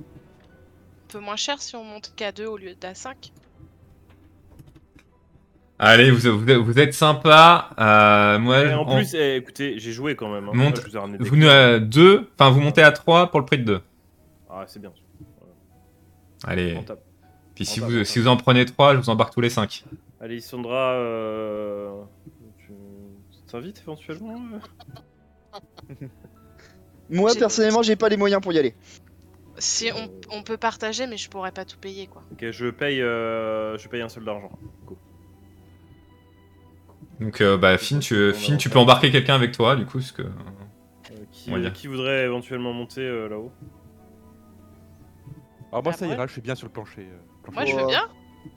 Speaker 6: Un peu moins cher si on monte qu'à 2 au lieu d'à 5
Speaker 1: Allez, vous, vous, vous êtes sympa. Euh, moi,
Speaker 2: Et en
Speaker 1: on-
Speaker 2: plus, eh, écoutez, j'ai joué quand même. hein.
Speaker 1: Monte-
Speaker 2: Moi, je vous ai ramené des
Speaker 1: vous
Speaker 2: clés.
Speaker 1: euh, deux, enfin vous montez à 3 pour le prix de 2.
Speaker 2: Ah, c'est bien.
Speaker 1: Allez.
Speaker 2: Rentable.
Speaker 1: Puis si
Speaker 2: rentable,
Speaker 1: vous,
Speaker 2: rentable.
Speaker 1: si vous en prenez 3, je vous embarque tous les 5.
Speaker 2: Allez, Sandra, euh... tu t'invites éventuellement euh
Speaker 3: Moi, personnellement, j'ai pas les moyens pour y aller.
Speaker 6: Si on, on peut partager, mais je pourrais pas tout payer quoi.
Speaker 2: Ok, je paye, euh, je paye un seul d'argent.
Speaker 1: Donc euh, bah Finn, tu, Finn, tu peux embarquer quelqu'un avec toi du coup, parce que...
Speaker 2: Euh, qui,
Speaker 1: On va dire.
Speaker 2: qui voudrait éventuellement monter euh, là-haut?
Speaker 5: Alors moi
Speaker 6: Ah,
Speaker 5: ça
Speaker 6: ouais.
Speaker 5: ira, je suis bien sur le plancher. euh, plancher.
Speaker 6: Moi je veux bien.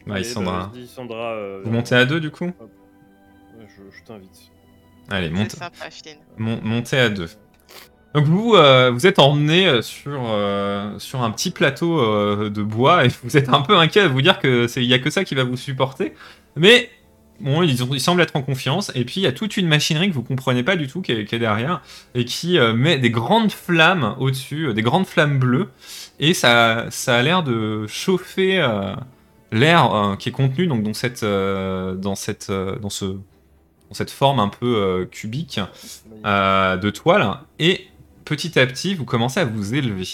Speaker 1: Bah,
Speaker 2: Allez,
Speaker 1: Sandra.
Speaker 2: vas-y, Sandra, euh,
Speaker 1: Vous montez à 2 du coup
Speaker 2: je, je t'invite.
Speaker 1: Allez, monte,
Speaker 6: sympa,
Speaker 1: mon- montez à 2. Donc vous, euh, vous êtes emmené euh, sur, euh, sur un petit plateau euh, de bois et vous êtes un peu inquiet à vous dire que c'est il y a que ça qui va vous supporter. Mais bon, ils, ont, ils semblent être en confiance. Et puis il y a toute une machinerie que vous comprenez pas du tout qui est, qui est derrière et qui euh, met des grandes flammes au-dessus, euh, des grandes flammes bleues. Et ça, ça a l'air de chauffer euh, l'air euh, qui est contenu donc dans cette, euh, dans cette, euh, dans ce, dans cette forme un peu cubique de toile et petit à petit vous commencez à vous élever.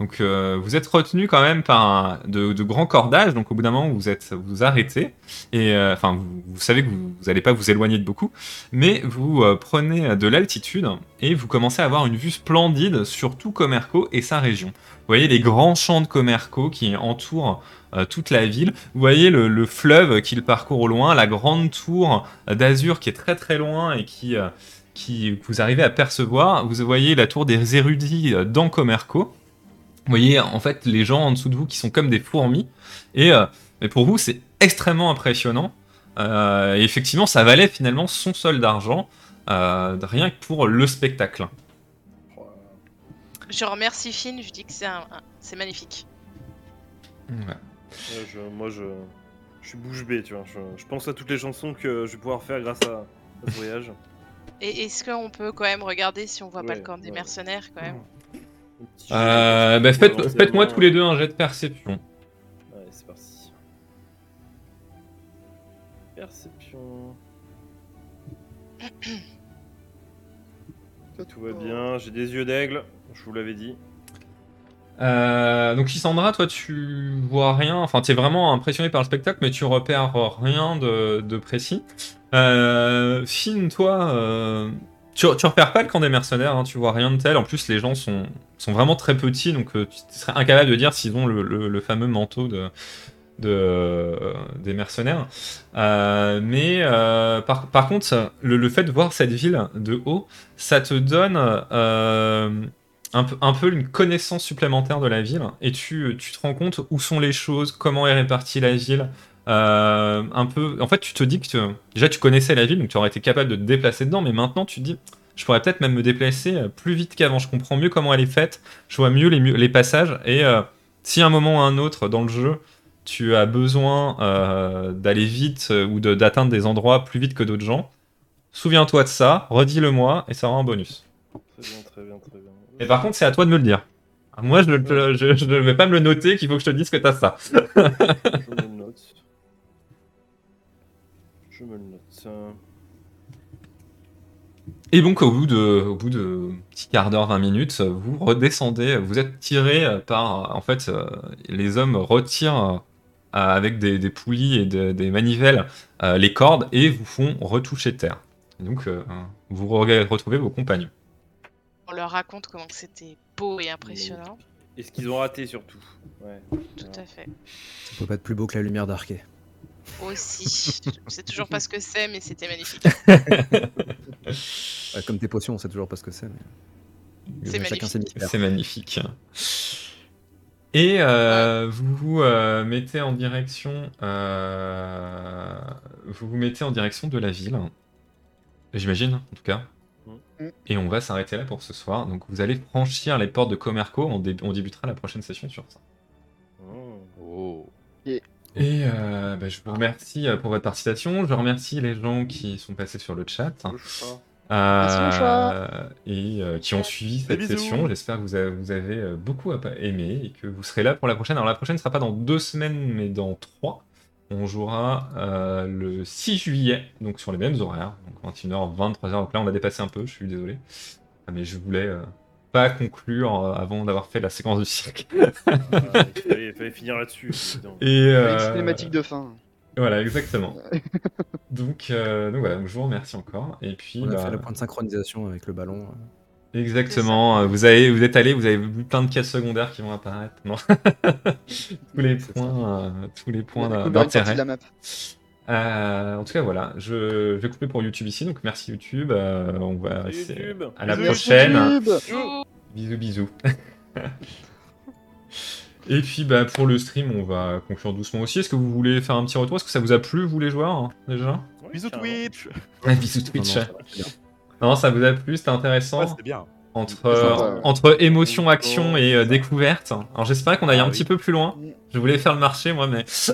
Speaker 1: Donc euh, vous êtes retenu quand même par un- de, de grands cordages, donc au bout d'un moment vous êtes vous arrêtez et euh, enfin vous, savez que vous n'allez pas vous éloigner de beaucoup, mais vous euh, prenez de l'altitude et vous commencez à avoir une vue splendide sur tout Comerco et sa région. Vous voyez les grands champs de Comerco qui entourent euh, toute la ville. Vous voyez le, le fleuve qui le parcourt au loin, la grande tour d'azur qui est très très loin et qui euh, qui que vous arrivez à percevoir. Vous voyez la tour des érudits euh, dans Comerco. Vous voyez en fait les gens en dessous de vous qui sont comme des fourmis. Et, euh, mais pour vous, c'est extrêmement impressionnant. Euh, et effectivement, ça valait finalement son sol d'argent, euh, rien que pour le spectacle.
Speaker 2: Oh.
Speaker 6: Je remercie Finn, je dis que c'est un, un- c'est magnifique.
Speaker 1: Ouais.
Speaker 2: Ouais, je- moi, je, je suis bouche bée, tu vois. Je, je pense à toutes les chansons que je vais pouvoir faire grâce à, à ce voyage.
Speaker 6: Et est-ce qu'on peut quand même regarder si on voit pas
Speaker 2: Ouais,
Speaker 6: le camp des
Speaker 2: ouais.
Speaker 6: mercenaires quand même?
Speaker 2: Jeu
Speaker 1: Euh, bah, faites-
Speaker 2: éventuellement,
Speaker 1: Faites-moi tous les deux un jet de perception.
Speaker 2: Ouais, c'est parti. Perception. Tout va bien, j'ai des yeux d'aigle, je vous l'avais dit.
Speaker 1: Euh, donc Isandra, toi tu vois rien, enfin tu es vraiment impressionné par le spectacle, mais tu repères rien de, de précis. Euh, Finn, toi, euh, tu, tu repères pas le camp des mercenaires, hein, tu vois rien de tel. En plus, les gens sont, vraiment très petits, donc euh, tu serais incapable de dire s'ils ont le, fameux manteau de, euh, des mercenaires. Euh, mais par, contre, le, le fait de voir cette ville de haut, ça te donne un, peu, un peu une connaissance supplémentaire de la ville et tu te rends compte où sont les choses, comment est répartie la ville. Euh, un peu, en fait, tu te dis que tu- déjà tu connaissais la ville, donc tu aurais été capable de te déplacer dedans, mais maintenant tu te dis, je pourrais peut-être même me déplacer euh, plus vite qu'avant. Je comprends mieux comment elle est faite, je vois mieux les, passages et euh, si à un moment ou à un autre dans le jeu tu as besoin euh, d'aller vite ou de- d'atteindre des endroits plus vite que d'autres gens, souviens-toi de ça, redis-le-moi et ça aura un bonus.
Speaker 2: Très bien, très bien, très bien.
Speaker 1: Et par contre, c'est à toi de me le dire. Moi, je ne je, je ne vais pas me le noter qu'il faut que je te dise que t'as ça.
Speaker 2: Je me le note.
Speaker 1: Et donc au bout de, au bout de petit quart d'heure, 20 minutes, vous redescendez, vous êtes tiré par, en fait, euh, les hommes retirent euh, avec des, des poulies et de- des manivelles euh, les cordes et vous font retoucher terre. Et donc vous re- retrouvez vos compagnons.
Speaker 6: On leur raconte comment c'était beau et impressionnant.
Speaker 2: Et ce qu'ils ont raté surtout. Ouais.
Speaker 6: Tout à fait.
Speaker 4: Ça peut pas être plus beau que la lumière d'Arquet.
Speaker 6: Aussi. Je sais toujours pas ce que c'est, mais c'était magnifique.
Speaker 4: Ouais, comme tes potions, on sait toujours pas ce que c'est. Mais...
Speaker 6: C'est
Speaker 4: Chacun
Speaker 6: magnifique.
Speaker 1: C'est magnifique. Et euh, vous vous euh, mettez en direction, euh, vous vous mettez en direction de la ville, j'imagine en tout cas.
Speaker 3: Mm.
Speaker 1: Et on va s'arrêter là pour ce soir. Donc vous allez franchir les portes de Comerco. On, dé- on débutera la prochaine session sur ça.
Speaker 2: Oh.
Speaker 5: Oh.
Speaker 1: Et euh, bah, je vous remercie euh, pour votre participation. Je remercie les gens qui sont passés sur le chat euh, et euh, qui ont suivi cette session. J'espère que vous avez, vous avez, beaucoup aimé et que vous serez là pour la prochaine. Alors la prochaine ne sera pas dans deux semaines, mais dans trois. On jouera euh, le 6 juillet, donc sur les mêmes horaires, donc 21h, 23h. Donc là, on a dépassé un peu, je suis désolé. Ah, Mais je voulais euh, pas conclure euh, avant d'avoir fait la séquence du cirque.
Speaker 2: Ah, il, fallait, il fallait finir là-dessus.
Speaker 1: Et
Speaker 3: Une
Speaker 1: euh,
Speaker 3: cinématique de fin.
Speaker 1: Voilà, exactement. donc, euh, donc voilà, je vous remercie encore. Et puis,
Speaker 4: On a
Speaker 1: bah,
Speaker 4: fait le point de synchronisation avec le ballon. euh.
Speaker 1: exactement, vous, avez, vous êtes allé, vous avez vu plein de quêtes secondaires qui vont apparaître. Non. tous les points, euh, tous les points d'intérêt. Euh, en tout cas, voilà, je, je vais couper pour YouTube ici, donc merci YouTube. euh, on va
Speaker 2: YouTube.
Speaker 1: à la
Speaker 2: Bisous,
Speaker 1: prochaine.
Speaker 3: YouTube.
Speaker 1: Bisous, bisous. Et puis bah, pour le stream, on va conclure doucement aussi. Est-ce que vous voulez faire un petit retour? Est-ce que ça vous a plu, vous les joueurs, hein, déjà?
Speaker 5: Bisous. Twitch
Speaker 1: Bisous Twitch.
Speaker 4: Non, non,
Speaker 1: Non, ça vous a plu, c'était intéressant.
Speaker 5: Ouais, c'était bien.
Speaker 1: Entre, euh, entre émotion, action et euh, découverte. Alors j'espère qu'on aille
Speaker 5: Ah
Speaker 1: un
Speaker 5: oui.
Speaker 1: petit peu plus loin.
Speaker 3: Mm.
Speaker 1: Je voulais faire le marché moi, mais ce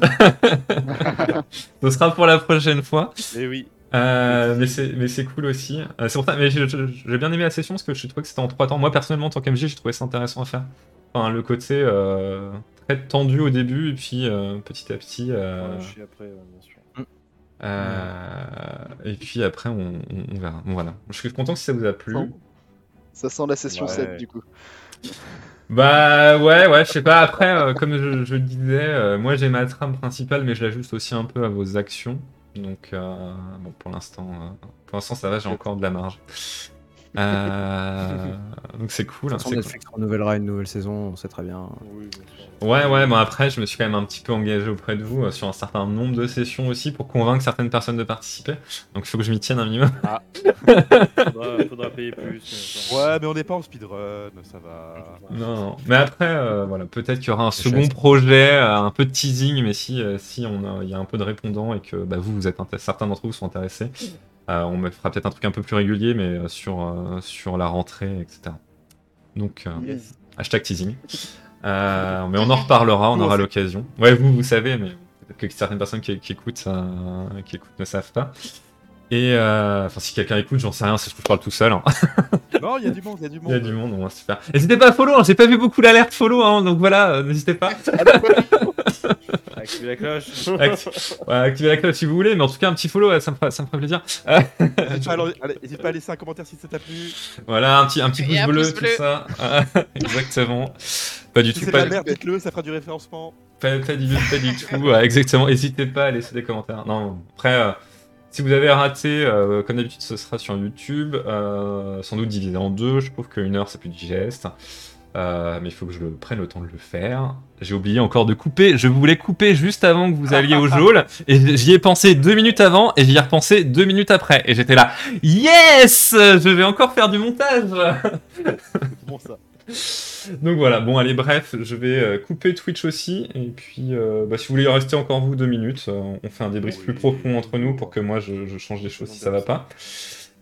Speaker 1: sera pour la prochaine fois.
Speaker 5: Eh oui.
Speaker 1: Euh, mais c'est mais c'est cool aussi. Euh, c'est pour ça. Mais j'ai bien aimé la session parce que je trouvais que c'était en trois temps. Moi personnellement, en tant qu'MJ, j'ai trouvé ça intéressant à faire. Enfin, le côté euh, très tendu au début et puis euh, petit à petit. euh,
Speaker 2: Ouais, je suis après, bien sûr.
Speaker 1: euh, et puis après, on, on- on verra. Bon, voilà. Je suis content si ça vous a plu.
Speaker 3: Bon. Ça sent la session
Speaker 2: Ouais.
Speaker 3: 7 du coup.
Speaker 1: Bah ouais, ouais, je sais pas. Après, euh, comme je, disais, euh, moi j'ai ma trame principale, mais je l'ajuste aussi un peu à vos actions. Donc, euh, bon, pour l'instant, pour l'instant ça va, j'ai encore de la marge. Euh, donc c'est cool.
Speaker 4: De
Speaker 1: hein,
Speaker 4: toute façon,
Speaker 1: c'est
Speaker 4: Netflix renouvellera une nouvelle saison, on sait très bien.
Speaker 2: Oui.
Speaker 1: Ouais, ouais, bon après, je me suis quand même un petit peu engagé auprès de vous euh, sur un certain nombre de sessions aussi pour convaincre certaines personnes de participer. Donc il faut que je m'y tienne un minimum.
Speaker 2: Faudra, faudra payer plus. mais
Speaker 5: Ouais, mais on n'est pas en speedrun, ça va.
Speaker 1: Non, non. Mais après, euh, voilà, peut-être qu'il y aura un second projet, un peu de teasing, mais si, euh, si on a, il y a un peu de répondants et que bah, vous, vous êtes certains d'entre vous sont intéressés, on me fera peut-être un truc un peu plus régulier, mais euh, sur, euh, sur la rentrée, etc. Donc, euh,
Speaker 2: Yes.
Speaker 1: hashtag teasing. Euh, mais on en reparlera, on
Speaker 5: on
Speaker 1: aura l'occasion. Ouais, vous, vous savez, mais peut-être que certaines personnes qui, qui écoutent, euh, qui écoutent ne savent pas. Et euh, enfin, si quelqu'un écoute, j'en sais rien, c'est ce que je parle tout seul. hein.
Speaker 5: Non, il y a du monde, il y a du monde.
Speaker 1: Il y a du monde, bon, super. N'hésitez pas à follow, hein, j'ai pas vu beaucoup d'alerte follow, hein, donc voilà, euh, n'hésitez pas.
Speaker 2: Activez la cloche.
Speaker 1: Acti- ouais, activez la cloche si vous voulez, mais en tout cas, un petit follow, ouais, ça me, fera- ça me ferait plaisir.
Speaker 5: N'hésite pas, à pas laisser un commentaire si ça t'a plu.
Speaker 1: voilà, un petit, un petit
Speaker 6: Et
Speaker 1: pouce
Speaker 6: un
Speaker 1: bleu,
Speaker 6: pouce
Speaker 1: tout ça. Exactement. Pas du
Speaker 5: Si
Speaker 1: tout,
Speaker 5: c'est
Speaker 1: pas,
Speaker 5: la merde, dites-le, ça fera du référencement.
Speaker 1: pas, pas du, pas du tout. ouais, exactement, n'hésitez pas à laisser des commentaires. Non, après, euh, si vous avez raté, euh, comme d'habitude, ce sera sur YouTube, euh, sans doute divisé en deux. Je trouve qu'une heure, c'est plus digeste. Euh, mais il faut que je le prenne le temps de le faire. J'ai oublié encore de couper. Je voulais couper juste avant que vous alliez au geôle. Et j'y ai pensé deux minutes avant et j'y ai repensé deux minutes après. Et j'étais là, yes Je vais encore faire du montage
Speaker 5: C'est bon ça.
Speaker 1: Donc voilà, bon allez, bref, je vais euh, couper Twitch aussi. Et puis, euh, bah, si vous voulez rester encore vous deux minutes, euh, on fait un débrief
Speaker 5: Oui.
Speaker 1: plus profond entre nous pour que moi je, je change des choses si ça va pas.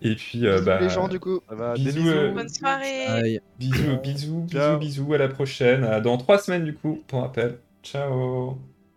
Speaker 1: Et puis, euh,
Speaker 3: Bisous,
Speaker 1: bah,
Speaker 3: les gens du coup.
Speaker 5: Ça va,
Speaker 1: Bisous,
Speaker 5: des bisous.
Speaker 1: euh,
Speaker 6: Bonne soirée.
Speaker 4: Aïe.
Speaker 1: bisous, bisous, bisous, bisous, à la prochaine. Dans trois semaines du coup, pour rappel. Ciao